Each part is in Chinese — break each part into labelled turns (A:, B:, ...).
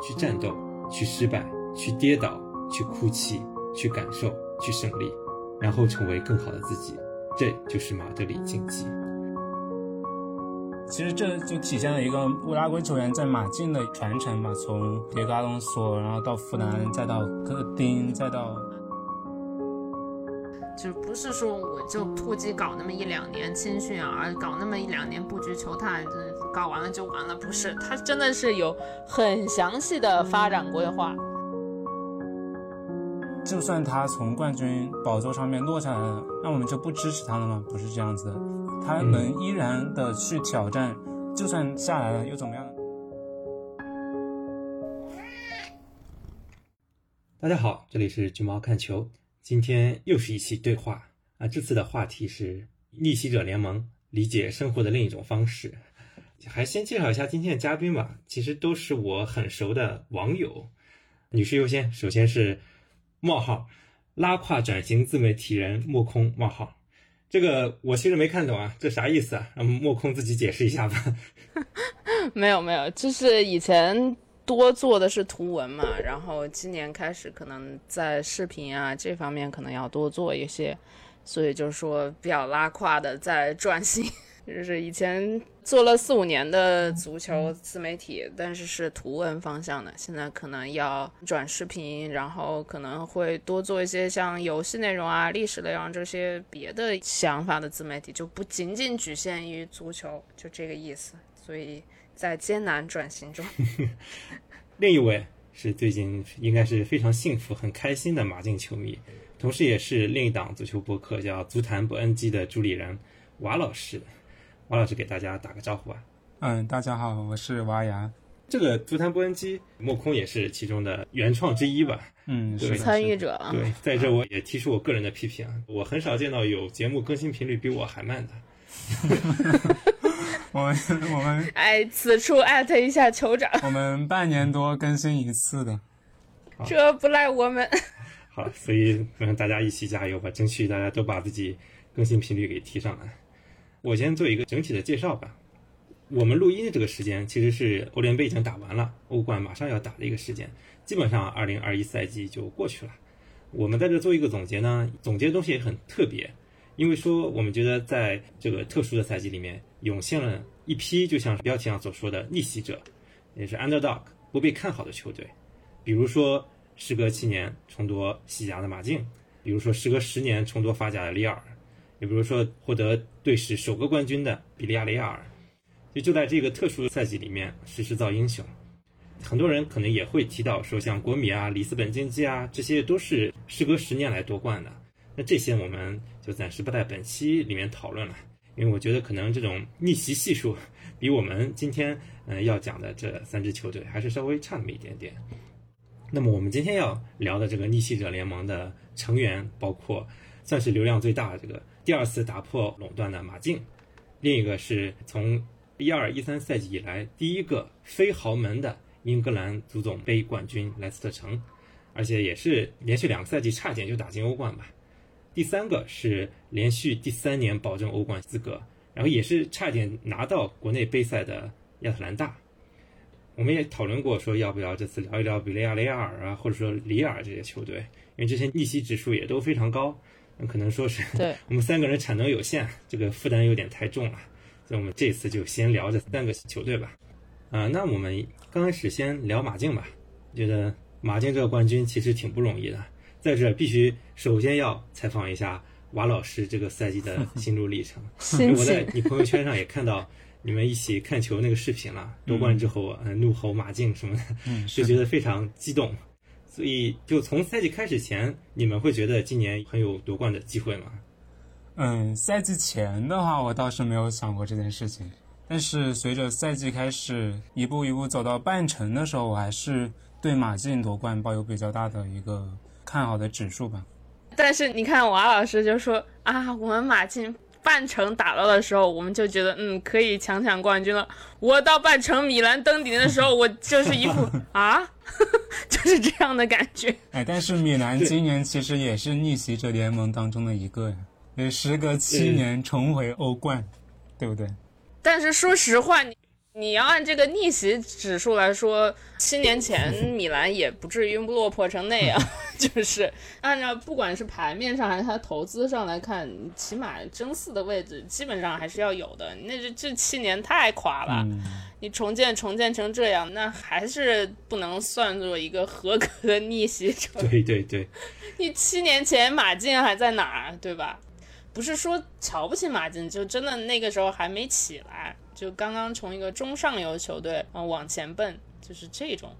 A: 去战斗，去失败，去跌倒，去哭泣，去感受，去胜利，然后成为更好的自己。这就是马德里竞技。
B: 其实这就体现了一个乌拉圭球员在马竞的传承嘛，从迭戈阿隆索，然后到弗兰，再到戈丁，再到。
C: 就不是说我就突击搞那么一两年青训啊，搞那么一两年布局球探，搞完了就完了，不是，他真的是有很详细的发展规划。
B: 就算他从冠军宝座上面落下来了，那我们就不支持他了吗？不是这样子的，他能依然的去挑战，就算下来了又怎么样？
A: 大家好，这里是橘猫看球。今天又是一期对话啊！这次的话题是逆袭者联盟，理解生活的另一种方式。还先介绍一下今天的嘉宾吧，其实都是我很熟的网友。女士优先，首先是冒号拉胯转型自媒体人莫空冒号，这个我其实没看懂啊，这啥意思啊？让莫空自己解释一下吧。
C: 没有没有，就是以前。多做的是图文嘛，然后今年开始可能在视频啊这方面可能要多做一些，所以就是说比较拉胯的在转型，就是以前做了四五年的足球自媒体，但是是图文方向的，现在可能要转视频，然后可能会多做一些像游戏内容啊、历史内容这些别的想法的自媒体，就不仅仅局限于足球，就这个意思，所以。在艰难转型中，
A: 另一位是最近应该是非常幸福、很开心的马竞球迷，同时也是另一档足球博客叫《足坛不 NG》的助理人瓦老师。瓦老师给大家打个招呼啊。
B: 嗯，大家好，我是娃牙。
A: 这个《足坛播音机》，莫空也是其中的原创之一吧？
B: 嗯，
A: 是
C: 参与者。
A: 对，在这我也提出我个人的批评，我很少见到有节目更新频率比我还慢的。
B: 我们我们
C: 哎，此处艾特一下酋长。
B: 我们半年多更新一次的，
C: 这不赖我们。
A: 好，所以让大家一起加油吧，争取大家都把自己更新频率给提上来。我先做一个整体的介绍吧。我们录音的这个时间其实是欧联杯已经打完了，欧冠马上要打的一个时间，基本上二零二一赛季就过去了。我们在这做一个总结呢，总结的东西也很特别。因为说，我们觉得在这个特殊的赛季里面，涌现了一批就像标题上所说的逆袭者，也是 underdog 不被看好的球队，比如说时隔七年重夺西甲的马竞，比如说时隔十年重夺法甲的里尔，也比如说获得队史首个冠军的比利亚雷亚尔，就就在这个特殊的赛季里面实时造英雄。很多人可能也会提到说，像国米啊、里斯本竞技啊，这些都是时隔十年来夺冠的。那这些我们就暂时不在本期里面讨论了，因为我觉得可能这种逆袭系数比我们今天嗯要讲的这三支球队还是稍微差那么一点点。那么我们今天要聊的这个逆袭者联盟的成员，包括算是流量最大的这个第二次打破垄断的马竞，另一个是从一二一三赛季以来第一个非豪门的英格兰足总杯冠军莱斯特城，而且也是连续两个赛季差点就打进欧冠吧。第三个是连续第三年保证欧冠资格，然后也是差点拿到国内杯赛的亚特兰大。我们也讨论过，说要不要这次聊一聊比利亚雷亚尔啊，或者说里尔这些球队，因为这些逆袭指数也都非常高。那可能说是 我们三个人产能有限，这个负担有点太重了，所以我们这次就先聊这三个球队吧。啊，那我们刚开始先聊马竞吧。觉得马竞这个冠军其实挺不容易的。在这必须首先要采访一下瓦老师这个赛季的 心路历程。我在你朋友圈上也看到你们一起看球那个视频了，夺冠之后嗯怒吼马竞什么的，就觉得非常激动。所以就从赛季开始前，你们会觉得今年很有夺冠的机会吗？
B: 嗯，赛季前的话，我倒是没有想过这件事情。但是随着赛季开始一步一步走到半程的时候，我还是对马竞夺冠抱有比较大的一个。看好的指数吧，
C: 但是你看王老师就说啊，我们马竞半程打到的时候，我们就觉得嗯可以抢抢冠军了。我到半程米兰登顶的时候，我就是一副 啊，就是这样的感觉。
B: 哎，但是米兰今年其实也是逆袭者联盟当中的一个呀，也时隔七年重回欧冠，对不对？
C: 但是说实话，你。你要按这个逆袭指数来说，七年前米兰也不至于落魄成那样。就是按照不管是牌面上还是他投资上来看，起码争四的位置基本上还是要有的。那这这七年太垮了，你重建重建成这样，那还是不能算作一个合格的逆袭者。
A: 对对对，
C: 你七年前马竞还在哪儿，对吧？不是说瞧不起马竞，就真的那个时候还没起来。就刚刚从一个中上游球队啊往前奔，就是这种。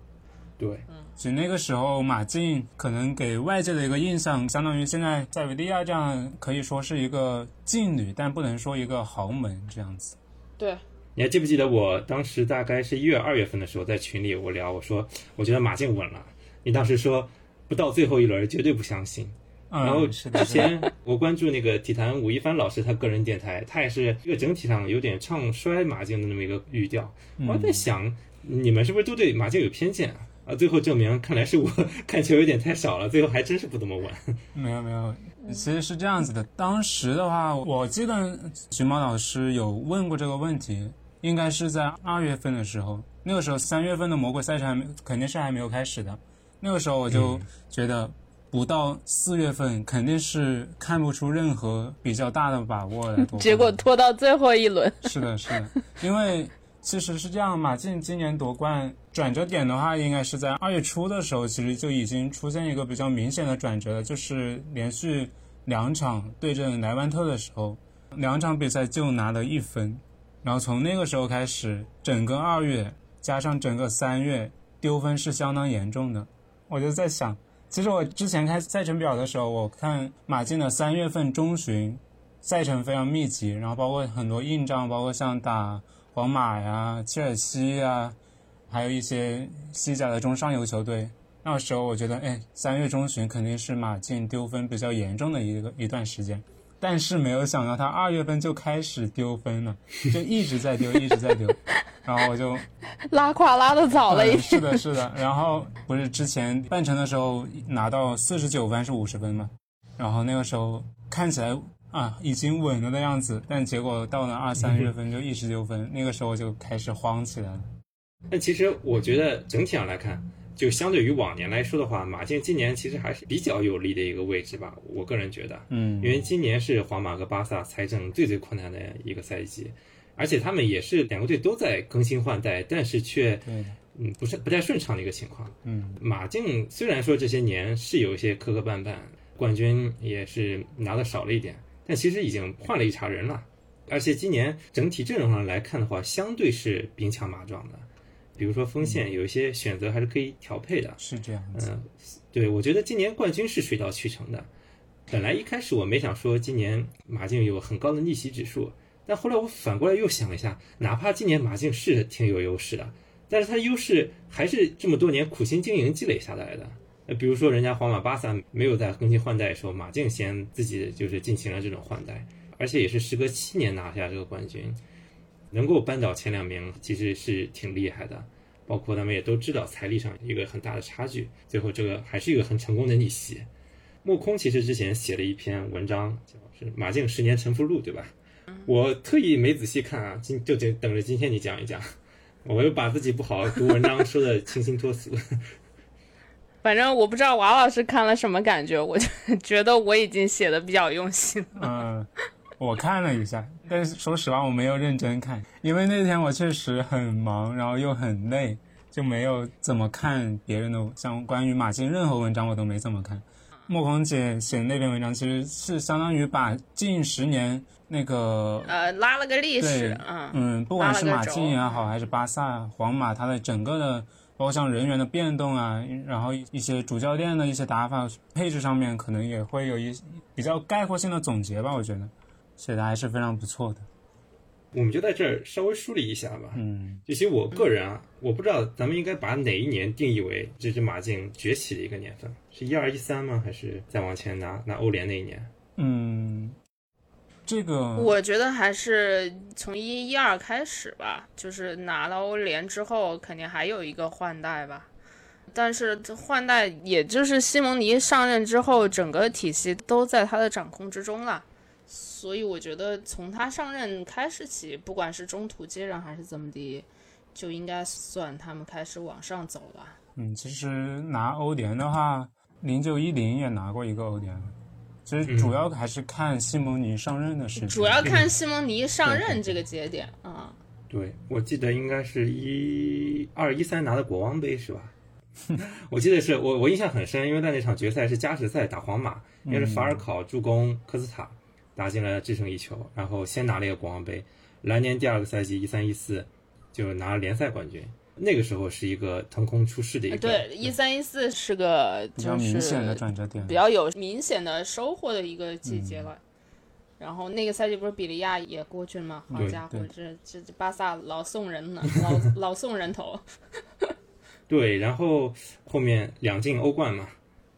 A: 对，
C: 嗯，
B: 所以那个时候马竞可能给外界的一个印象，相当于现在塞维利亚这样，可以说是一个劲旅，但不能说一个豪门这样子。
C: 对，
A: 你还记不记得我当时大概是一月二月份的时候，在群里我聊，我说我觉得马竞稳了，你当时说不到最后一轮绝对不相信。然后之前我关注那个体坛吴亦凡老师他个人电台，他也是一个整体上有点唱衰马竞的那么一个语调。我在想，你们是不是都对马竞有偏见啊？啊，最后证明看来是我 看球有点太少了，最后还真是不怎么稳。
B: 没有没有，其实是这样子的。当时的话，我记得徐猫老师有问过这个问题，应该是在二月份的时候，那个时候三月份的魔鬼赛程还没肯定是还没有开始的，那个时候我就觉得。不到四月份，肯定是看不出任何比较大的把握来。
C: 结果拖到最后一轮。
B: 是的，是的，因为其实是这样，马竞今年夺冠转折点的话，应该是在二月初的时候，其实就已经出现一个比较明显的转折了，就是连续两场对阵莱万特的时候，两场比赛就拿了一分，然后从那个时候开始，整个二月加上整个三月丢分是相当严重的。我就在想。其实我之前开赛程表的时候，我看马竞的三月份中旬赛程非常密集，然后包括很多硬仗，包括像打皇马呀、切尔西呀，还有一些西甲的中上游球队。那时候我觉得，哎，三月中旬肯定是马竞丢分比较严重的一个一段时间。但是没有想到他二月份就开始丢分了，就一直在丢，一直在丢。然后我就
C: 拉胯拉的早了一点，
B: 是的，是的。然后不是之前半程的时候拿到四十九分是五十分嘛？然后那个时候看起来啊已经稳了的样子，但结果到了二三月份就一直丢分，那个时候就开始慌起来了。
A: 但其实我觉得整体上来看，就相对于往年来说的话，马竞今年其实还是比较有利的一个位置吧。我个人觉得，
B: 嗯，
A: 因为今年是皇马和巴萨财政最最困难的一个赛季。而且他们也是两个队都在更新换代，但是却嗯不是不太顺畅的一个情况。
B: 嗯，
A: 马竞虽然说这些年是有一些磕磕绊绊，冠军也是拿的少了一点，但其实已经换了一茬人了。而且今年整体阵容上来看的话，相对是兵强马壮的。比如说锋线有一些选择还是可以调配的。
B: 是这样。嗯，
A: 对，我觉得今年冠军是水到渠成的。本来一开始我没想说今年马竞有很高的逆袭指数。但后来我反过来又想了一下，哪怕今年马竞是挺有优势的，但是它优势还是这么多年苦心经营积累下来的。呃，比如说人家皇马、巴萨没有在更新换代的时候，马竞先自己就是进行了这种换代，而且也是时隔七年拿下这个冠军，能够扳倒前两名，其实是挺厉害的。包括他们也都知道财力上一个很大的差距，最后这个还是一个很成功的逆袭。莫空其实之前写了一篇文章，叫是《马竞十年沉浮录》，对吧？我特意没仔细看啊，今就等等着今天你讲一讲，我又把自己不好读文章说的清新脱俗。
C: 反正我不知道王老师看了什么感觉，我就觉得我已经写的比较用心了。
B: 嗯，我看了一下，但是说实话我没有认真看，因为那天我确实很忙，然后又很累，就没有怎么看别人的像关于马竞任何文章我都没怎么看。莫空姐写那篇文章其实是相当于把近十年。那个
C: 呃，拉了个历史，
B: 嗯嗯，不管是马竞也好，还是巴萨、皇马，它的整个的，包括像人员的变动啊，然后一些主教练的一些打法、配置上面，可能也会有一比较概括性的总结吧。我觉得写的还是非常不错的。
A: 我们就在这儿稍微梳理一下吧。
B: 嗯，
A: 其实我个人啊，我不知道咱们应该把哪一年定义为这只马竞崛起的一个年份，是一二一三吗？还是再往前拿拿欧联那一年？
B: 嗯。这个
C: 我觉得还是从一一二开始吧，就是拿了欧联之后，肯定还有一个换代吧。但是换代也就是西蒙尼上任之后，整个体系都在他的掌控之中了，所以我觉得从他上任开始起，不管是中途接任还是怎么的，就应该算他们开始往上走了。
B: 嗯，其实拿欧联的话，零九一零也拿过一个欧联，其实主要还是看西蒙尼上任的时间。
C: 主要看西蒙尼上任这个节点啊。
A: 对，我记得应该是一二一三拿的国王杯是吧？我记得是我我印象很深，因为在那场决赛是加时赛打皇马，应该是法尔考助攻科斯塔打进了制胜一球，然后先拿了一个国王杯。来年第二个赛季一三一四就拿了联赛冠军，那个时候是一个腾空出世的一个。
C: 对，一三一四是个
B: 比较明显的转折点，
C: 比较有明显的收获的一个季节了。然后那个赛季不是比利亚也过去了吗？好家伙，这这这巴萨老送人呢，老老送人头。
A: 对，然后后面两进欧冠嘛，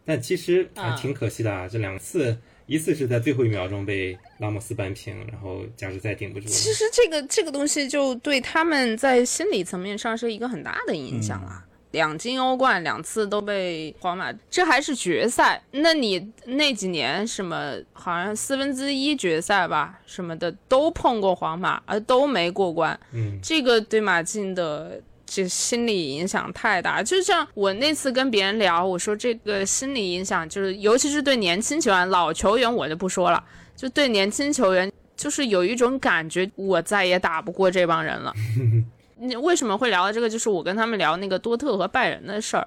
A: 但其实还挺可惜的啊。这两次，一次是在最后一秒钟被拉莫斯扳平，然后加时赛顶不住。
C: 其实这个这个东西就对他们在心理层面上是一个很大的影响啊。两金欧冠，两次都被皇马，这还是决赛。那你那几年什么，好像四分之一决赛吧，什么的都碰过皇马，而都没过关。
A: 嗯，
C: 这个对马竞的这心理影响太大。就像我那次跟别人聊，我说这个心理影响就是，尤其是对年轻球员，老球员我就不说了，就对年轻球员，就是有一种感觉，我再也打不过这帮人了。你为什么会聊到这个？就是我跟他们聊那个多特和拜仁的事儿。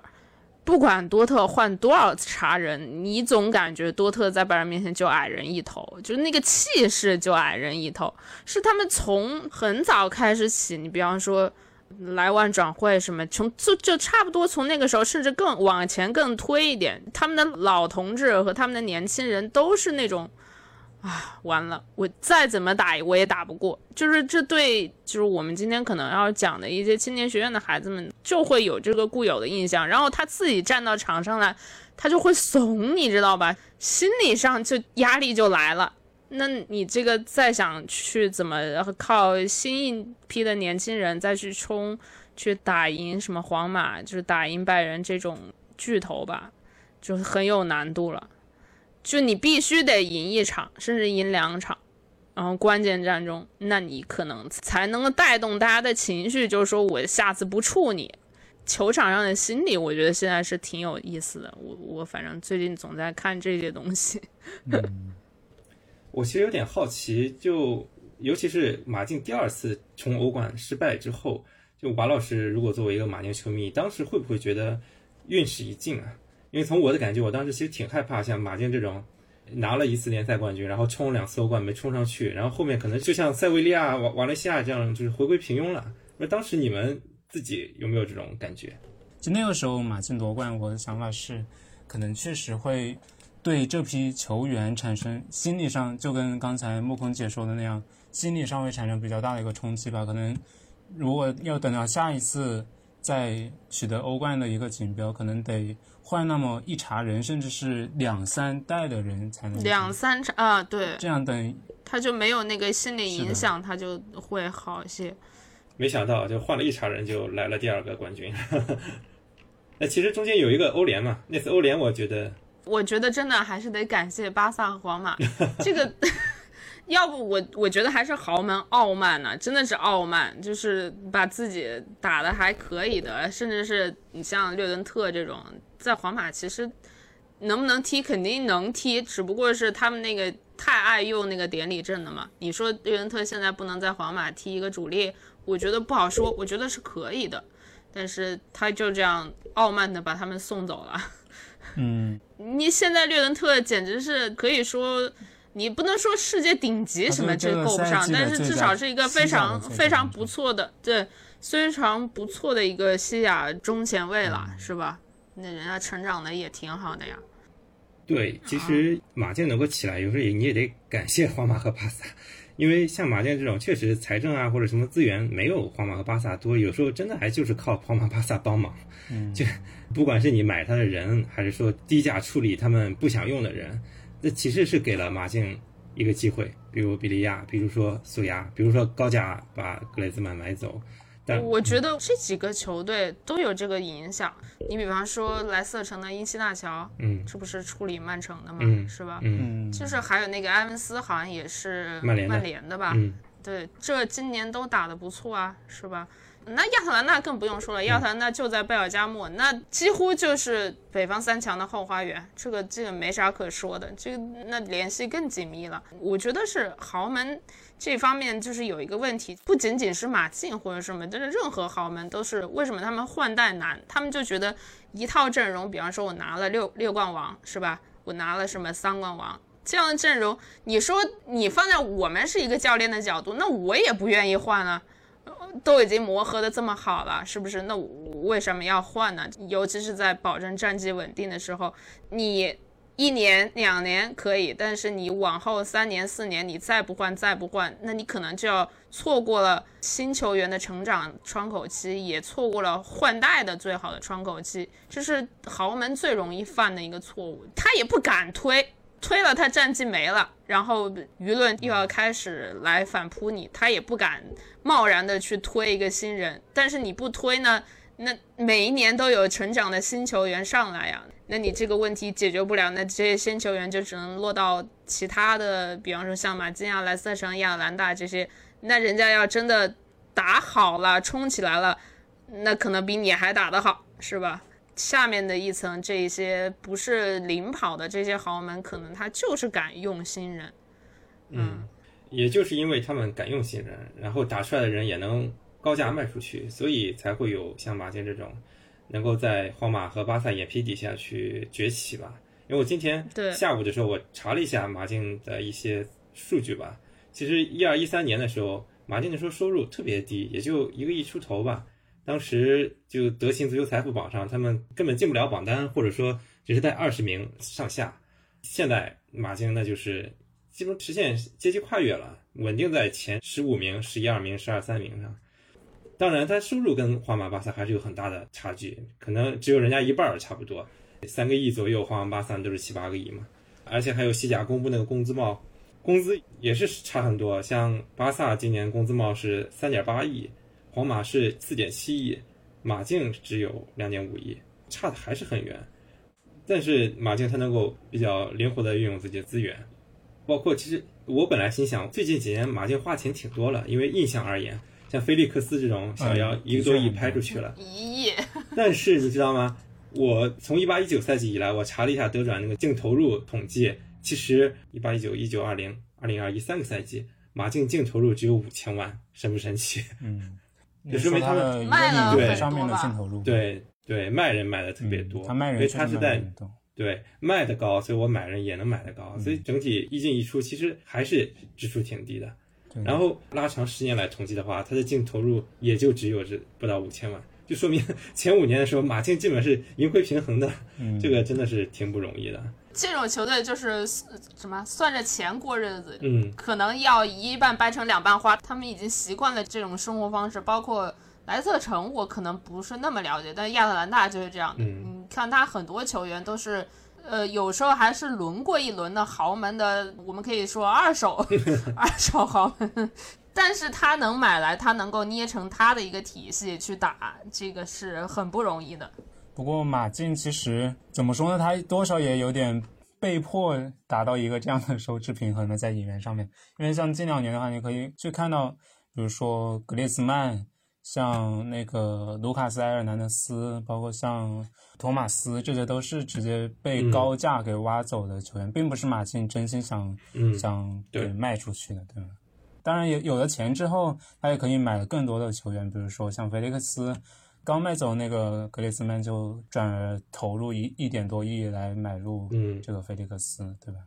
C: 不管多特换多少茬人，你总感觉多特在拜仁面前就矮人一头，就是那个气势就矮人一头。是他们从很早开始起，你比方说来万转会什么，从就就差不多从那个时候，甚至更往前更推一点，他们的老同志和他们的年轻人都是那种。啊，完了！我再怎么打我也打不过，就是这对，就是我们今天可能要讲的一些青年学院的孩子们就会有这个固有的印象，然后他自己站到场上来，他就会怂，你知道吧？心理上就压力就来了。那你这个再想去怎么靠新一批的年轻人再去冲，去打赢什么皇马，就是打赢拜仁这种巨头吧，就很有难度了。就你必须得赢一场，甚至赢两场，然后关键战中，那你可能才能够带动大家的情绪，就是说我下次不怵你。球场上的心理，我觉得现在是挺有意思的。我我反正最近总在看这些东西。
A: 我其实有点好奇，就尤其是马竞第二次冲欧冠失败之后，就马老师如果作为一个马竞球迷，当时会不会觉得运势已尽啊？因为从我的感觉，我当时其实挺害怕，像马竞这种拿了一次联赛冠军，然后冲两次欧冠没冲上去，然后后面可能就像塞维利亚、瓦瓦雷西亚这样，就是回归平庸了。那当时你们自己有没有这种感觉？
B: 就那个时候马竞夺冠，我的想法是，可能确实会对这批球员产生心理上，就跟刚才莫空姐说的那样，心理上会产生比较大的一个冲击吧。可能如果要等到下一次再取得欧冠的一个锦标，可能得。换那么一茬人，甚至是两三代的人才能
C: 两三茬啊，对，
B: 这样等
C: 他就没有那个心理影响，他就会好一些。
A: 没想到就换了一茬人，就来了第二个冠军。那其实中间有一个欧联嘛，那次欧联我觉得，
C: 我觉得真的还是得感谢巴萨和皇马这个。要不我我觉得还是豪门傲慢呢，真的是傲慢，就是把自己打的还可以的，甚至是你像略伦特这种，在皇马其实能不能踢肯定能踢，只不过是他们那个太爱用那个典礼阵的嘛。你说略伦特现在不能在皇马踢一个主力，我觉得不好说，我觉得是可以的，但是他就这样傲慢的把他们送走了。
B: 嗯，
C: 你现在略伦特简直是可以说。你不能说世界顶级什么这够不上，但是至少是一个非常非常不错的，对，非常不错的一个西亚中前卫了，是吧？那人家成长的也挺好的呀。
A: 对，其实马竞能够起来，有时候也你也得感谢皇马和巴萨，因为像马竞这种确实财政啊或者什么资源没有皇马和巴萨多，有时候真的还就是靠皇马巴萨帮忙。
B: 嗯，
A: 就不管是你买他的人，还是说低价处理他们不想用的人。那其实是给了马竞一个机会，比如比利亚，比如说苏亚，比如说高价把格雷兹曼买走。但
C: 我觉得这几个球队都有这个影响。你比方说莱斯特城的因西纳乔，
A: 嗯
C: 这不是处理曼城的吗？
A: 嗯
C: 是吧？
A: 嗯
B: 嗯，
C: 就是还有那个埃文斯，好像也是
A: 曼联的
C: 联的吧？
A: 嗯
C: 对，这今年都打得不错啊，是吧？那亚特兰大更不用说了，亚特兰大就在贝尔加莫，那几乎就是北方三强的后花园，这个这个没啥可说的，这个那联系更紧密了。我觉得是豪门这方面就是有一个问题，不仅仅是马竞或者什么，就是任何豪门都是为什么他们换代难，他们就觉得一套阵容，比方说我拿了六六冠王是吧？我拿了什么三冠王。这样的阵容，你说你放在我们是一个教练的角度，那我也不愿意换啊。都已经磨合的这么好了，是不是？那我为什么要换呢？尤其是在保证战绩稳定的时候，你一年两年可以，但是你往后三年四年你再不换再不换，那你可能就要错过了新球员的成长窗口期，也错过了换代的最好的窗口期，这是豪门最容易犯的一个错误。他也不敢推。推了他战绩没了，然后舆论又要开始来反扑你，他也不敢贸然的去推一个新人。但是你不推呢，那每一年都有成长的新球员上来呀，那你这个问题解决不了，那这些新球员就只能落到其他的，比方说像马竞啊、莱斯特城、亚特兰大这些，那人家要真的打好了、冲起来了，那可能比你还打得好，是吧？下面的一层，这一些不是领跑的这些豪门，可能他就是敢用新人。
A: 嗯，也就是因为他们敢用新人，然后打出来的人也能高价卖出去，所以才会有像马竞这种能够在皇马和巴萨眼皮底下去崛起吧。因为我今天
C: 对
A: 下午的时候，我查了一下马竞的一些数据吧。其实一二一三年的时候，马竞那时候收入特别低，也就一个亿出头吧。当时就德勤足球财富榜上，他们根本进不了榜单，或者说只是在二十名上下。现在马竞那就是基本实现阶级跨越了，稳定在前十五名、十一二名、十二三名上。当然，他收入跟皇马、巴萨还是有很大的差距，可能只有人家一半儿差不多，三个亿左右，皇马、巴萨都是七八个亿嘛。而且还有西甲公布那个工资帽，工资也是差很多。像巴萨今年工资帽是三点八亿，皇马是四点七亿，马竞只有两点五亿，差的还是很远。但是马竞他能够比较灵活的运用自己的资源，包括其实我本来心想，最近几年马竞花钱挺多了，因为印象而言，像菲利克斯这种想要一个多亿拍出去了。
C: 一亿，
A: 但是你知道吗？我从一八一九赛季以来，我查了一下德转那个净投入统计，其实一八一九、一九二零、二零二一三个赛季，马竞净投入只有五千万，神不神奇？
B: 嗯，
A: 就说明他们
B: 的
C: 卖了
A: 很
B: 引领上面的净投入，
A: 对对，卖人卖的特别多，
B: 嗯他卖
A: 因为
B: 人确实卖得
A: 他是在对卖的高，所以我买人也能买的高，
B: 嗯
A: 所以整体一进一出其实还是支出挺低的。然后拉长十年来统计的话，它的净投入也就只有这不到五千万，就说明 前五年的时候马竞基本是盈亏平衡的，
B: 嗯
A: 这个真的是挺不容易的。
C: 这种球队就是呃什么算着钱过日子，
A: 嗯，
C: 可能要一半掰成两半花。他们已经习惯了这种生活方式，包括莱斯特城，我可能不是那么了解，但亚特兰大就是这样的。
A: 嗯
C: 你看他很多球员都是。呃，有时候还是轮过一轮的豪门的，我们可以说二手 二手豪门，但是他能买来，他能够捏成他的一个体系去打，这个是很不容易的。
B: 不过马竞其实怎么说呢？他多少也有点被迫达到一个这样的收支平衡的在演员上面。因为像近两年的话，你可以去看到，比如说格列兹曼，像那个卢卡斯·埃尔南德斯，包括像托马斯，这些都是直接被
A: 嗯
B: 高价给挖走的球员，并不是马竞真心想、
A: 嗯
B: 想
A: 对
B: 给卖出去的，对吗？当然有有了钱之后，他也可以买更多的球员，比如说像菲利克斯，刚卖走那个格列兹曼，就转而投入一一点多亿来买入
A: 嗯
B: 这个菲利克斯，对吧？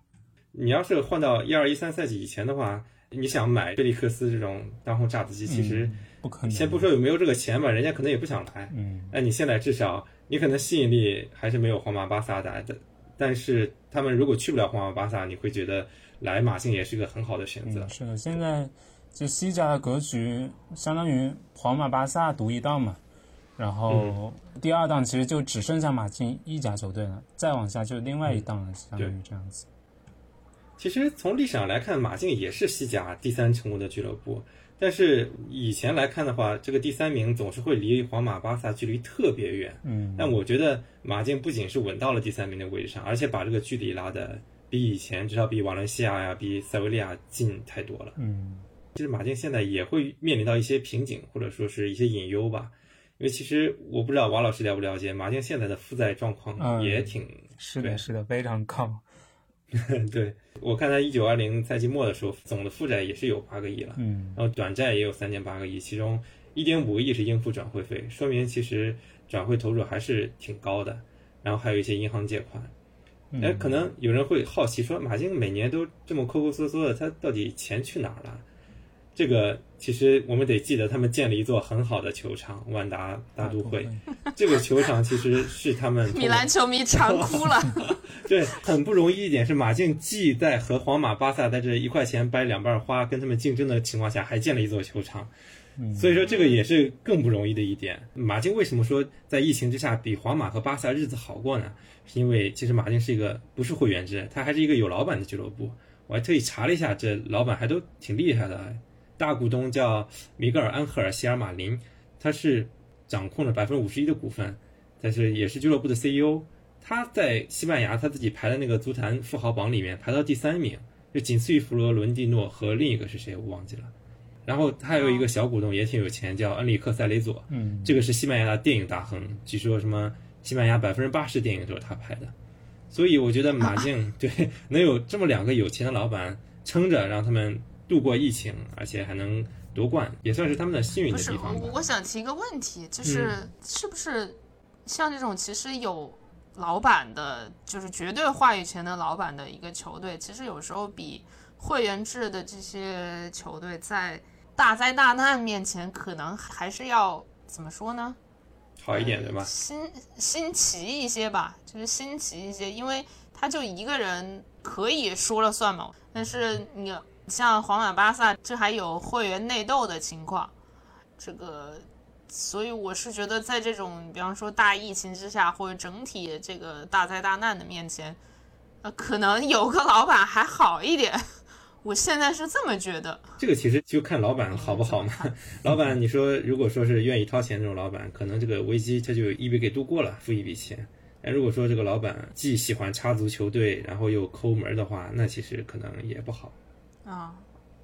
A: 你要是换到一二一三赛季以前的话，你想买菲利克斯这种当红炸子鸡，其实
B: 嗯不可能。
A: 先不说有没有这个钱吧，人家可能也不想来。
B: 嗯，
A: 那你现在至少你可能吸引力还是没有皇马、巴萨大的，但是他们如果去不了皇马、巴萨，你会觉得来马竞也是个很好的选择
B: 嗯，。是的，现在就西甲的格局相当于皇马、巴萨独一档嘛，然后第二档其实就只剩下马竞一家球队了，再往下就另外一档了，相当于这样子。
A: 其实从历史上来看，马竞也是西甲第三成功的俱乐部。但是以前来看的话，这个第三名总是会离皇马、巴萨距离特别远。
B: 嗯，
A: 但我觉得马竞不仅是稳到了第三名的位置上，而且把这个距离拉的比以前至少比瓦伦西亚呀、比塞维利亚近太多了。
B: 嗯，
A: 其实马竞现在也会面临到一些瓶颈，或者说是一些隐忧吧。因为其实我不知道王老师了不了解，马竞现在的负债状况
B: 嗯
A: 也挺对
B: 是的，是的，非常高。
A: 对，我看他一九二零赛季末的时候，总的负债也是有八个亿了，
B: 嗯
A: 然后短债也有三点八个亿，其中一点五个亿是应付转会费，说明其实转会投入还是挺高的。然后还有一些银行借款，
B: 嗯
A: 哎，可能有人会好奇说，马竞每年都这么抠抠搜搜的，他到底钱去哪儿了？这个其实我们得记得，他们建了一座很好的球场——万达大都会。这个球场其实是他们
C: 米兰球迷馋哭了。
A: 对，很不容易一点是马竞既在和皇马、巴萨在这一块钱掰两半花，跟他们竞争的情况下，还建了一座球场，所以说这个也是更不容易的一点。马竞为什么说在疫情之下比皇马和巴萨日子好过呢？是因为其实马竞是一个不是会员制，它还是一个有老板的俱乐部。我还特意查了一下，这老板还都挺厉害的，大股东叫米格尔·安赫尔·希尔马林，他是掌控了百分之五十一的股份，但是也是俱乐部的 CEO。他在西班牙他自己排的那个足坛富豪榜里面排到第三名，就仅次于弗罗伦蒂诺和另一个是谁我忘记了。然后他还有一个小股东也挺有钱，叫恩里克·塞雷佐，
B: 嗯，
A: 这个是西班牙的电影大亨，据说什么西班牙百分之八十电影都是他拍的。所以我觉得马竞 对能有这么两个有钱的老板撑着，让他们度过疫情，而且还能夺冠，也算是他们的幸运的地方。
C: 我想提一个问题，就是、是不是像这种其实有老板的，就是绝对话语权的老板的一个球队，其实有时候比会员制的这些球队在大灾大难面前，可能还是要怎么说呢？
A: 好一点对吧？
C: 新新奇一些吧，就是新奇一些，因为他就一个人可以说了算嘛。但是你像皇马、巴萨，这还有会员内斗的情况，这个，所以我是觉得在这种比方说大疫情之下，或者整体这个大灾大难的面前，呃，可能有个老板还好一点。我现在是这么觉得。
A: 这个其实就看老板好不好嘛。老板，你说如果说是愿意掏钱这种老板，可能这个危机他就一笔给度过了，付一笔钱。但如果说这个老板既喜欢插足球队，然后又抠门的话，那其实可能也不好。
C: 啊、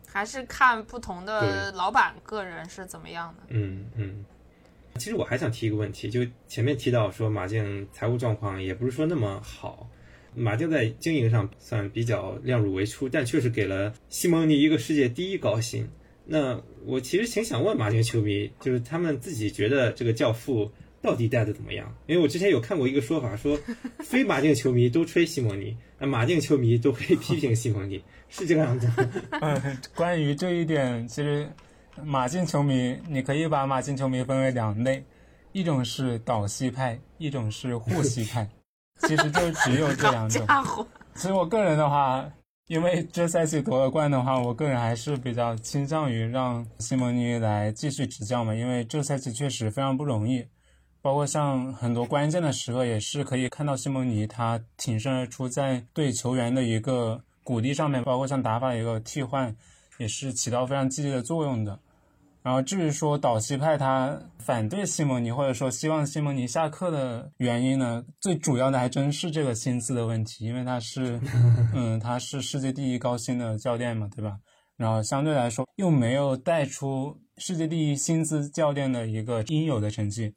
C: 还是看不同的老板个人是怎么样的。
A: 嗯嗯。其实我还想提一个问题，就前面提到说马竞财务状况也不是说那么好，马竞在经营上算比较量入为出，但确实给了西蒙尼一个世界第一高薪。那我其实挺想问马竞球迷，就是他们自己觉得这个教父到底带的怎么样？因为我之前有看过一个说法，说 非马竞球迷都吹西蒙尼，那马竞球迷都会批评西蒙尼，是这个样子吗？
B: 嗯，关于这一点，其实马竞球迷，你可以把马竞球迷分为两类，一种是倒西派，一种是护西派。其实就只有这两种。其实我个人的话，因为这赛季夺了冠的话，我个人还是比较倾向于让西蒙尼来继续执教嘛，因为这赛季确实非常不容易。包括像很多关键的时刻，也是可以看到西蒙尼他挺身而出，在对球员的一个鼓励上面，包括像打法的一个替换，也是起到非常积极的作用的。然后至于说岛西派他反对西蒙尼，或者说希望西蒙尼下课的原因呢，最主要的还真是这个薪资的问题，因为他是，嗯，他是世界第一高薪的教练嘛，对吧？然后相对来说又没有带出世界第一薪资教练的一个应有的成绩。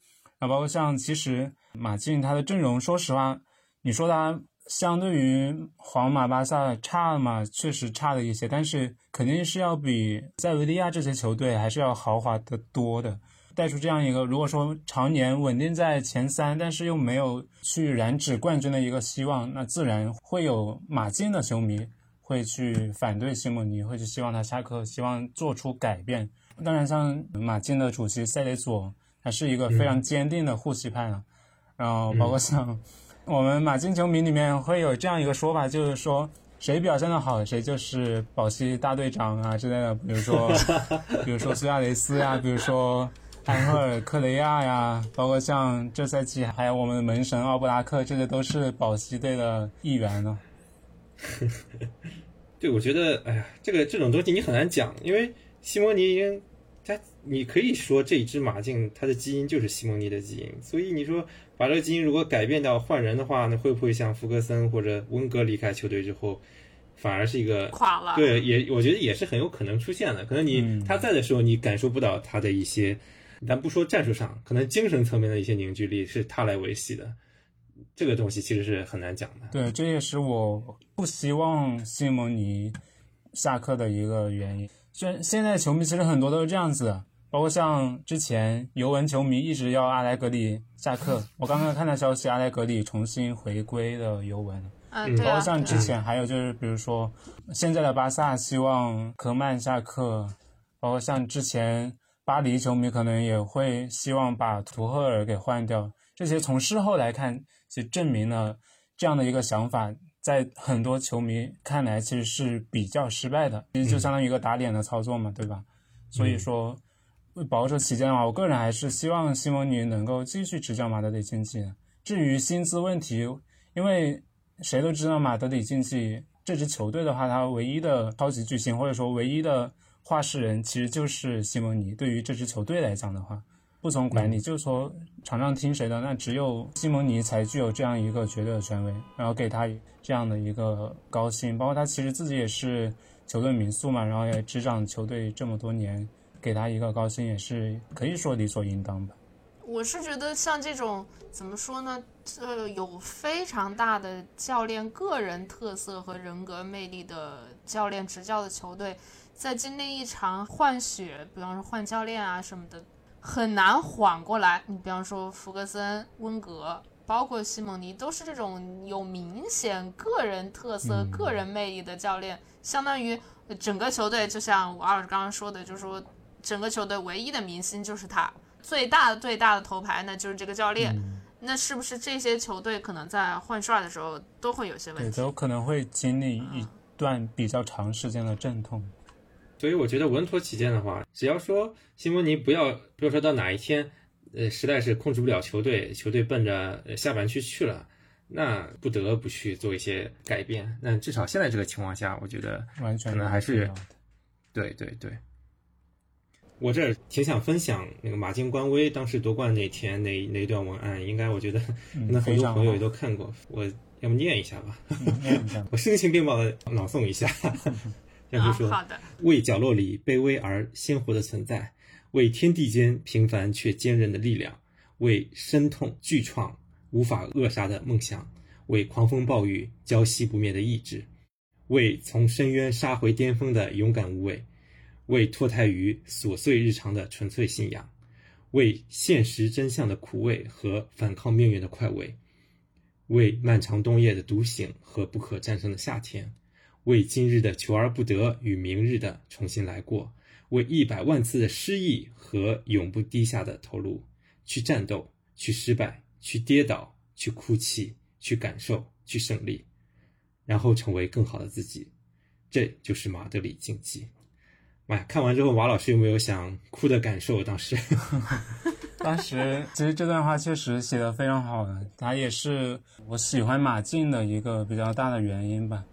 B: 包括像其实马竞他的阵容，说实话，你说他相对于皇马、巴萨差嘛，确实差了一些，但是肯定是要比塞维利亚这些球队还是要豪华的多的。带出这样一个，如果说常年稳定在前三，但是又没有去染指冠军的一个希望，那自然会有马竞的球迷会去反对西蒙尼，会去希望他下课，希望做出改变。当然，像马竞的主席塞雷佐。还是一个非常坚定的护西派啊，然后包括像我们马竞球迷里面会有这样一个说法，就是说谁表现的好，谁就是保西大队长啊之类的。比如说，比如说苏亚雷斯呀，比如说安赫尔克雷亚呀，包括像这赛季还有我们的门神奥布拉克，这些都是保西队的一员呢。
A: 对，我觉得，哎呀，这个这种东西你很难讲，因为。西蒙尼，他你可以说这只马竞它的基因就是西蒙尼的基因，所以你说把这个基因如果改变掉换人的话，那会不会像福格森或者温格离开球队之后，反而是一个
C: 垮了？
A: 对，也我觉得也是很有可能出现的。可能你他在的时候，你感受不到他的一些，咱不说战术上，可能精神层面的一些凝聚力是他来维系的。这个东西其实是很难讲的。
B: 对，这也是我不希望西蒙尼下课的一个原因。虽然现在球迷其实很多都是这样子，包括像之前尤文球迷一直要阿莱格里下课。我刚刚看到消息，阿莱格里重新回归的尤文。
C: 嗯，对
B: 包括像之前还有就是，比如说现在的巴萨希望科曼下课，包括像之前巴黎球迷可能也会希望把图赫尔给换掉。这些从事后来看。其实证明了这样的一个想法，在很多球迷看来其实是比较失败的，其实就相当于一个打脸的操作嘛，对吧？所以说，为保守起见的话，我个人还是希望西蒙尼能够继续执教马德里竞技。至于薪资问题，因为谁都知道马德里竞技这支球队的话，它唯一的超级巨星或者说唯一的话事人其实就是西蒙尼。对于这支球队来讲的话。不从管理，就是说场上听谁的，那只有西蒙尼才具有这样一个绝对的权威，然后给他这样的一个高薪，包括他其实自己也是球队民宿嘛，然后也执掌球队这么多年，给他一个高薪也是可以说理所应当吧。
C: 我是觉得像这种怎么说呢，呃，有非常大的教练个人特色和人格魅力的教练执教的球队，在经历一场换血，比方说换教练啊什么的。很难缓过来。你比方说，福格森、温格，包括西蒙尼，都是这种有明显个人特色、个人魅力的教练。相当于整个球队，就像王老师刚刚说的，就是说整个球队唯一的明星就是他，最大的最大的头牌那就是这个教练。那是不是这些球队可能在换帅的时候都会有些问题？
B: 对都可能会经历一段比较长时间的阵痛。
A: 所以我觉得稳妥起见的话，只要说西蒙尼不要，比如说到哪一天，呃，实在是控制不了球队，球队奔着下半区去了，那不得不去做一些改变。那至少现在这个情况下，我觉得
B: 完全
A: 可能还是，对对对。我这挺想分享那个马竞官微当时夺冠那天那那一段文案，应该我觉得可能很多朋友也都看过，我要么念一下吧，我声情并茂的朗诵一下。然后说：“为角落里卑微而鲜活的存在，为天地间平凡却坚韧的力量，为深痛巨创无法扼杀的梦想，为狂风暴雨浇熄不灭的意志，为从深渊杀回巅峰的勇敢无畏，为脱胎于琐碎日常的纯粹信仰，为现实真相的苦味和反抗命运的快慰，为漫长冬夜的独醒和不可战胜的夏天。”为今日的求而不得与明日的重新来过，为一百万次的失意和永不低下的投入，去战斗，去失败，去跌倒，去哭泣，去感受，去胜利，然后成为更好的自己，这就是马德里竞技。哎，看完之后，马老师有没有想哭的感受？当时
B: 当时其实这段话确实写的非常好，的，它也是我喜欢马竞的一个比较大的原因吧。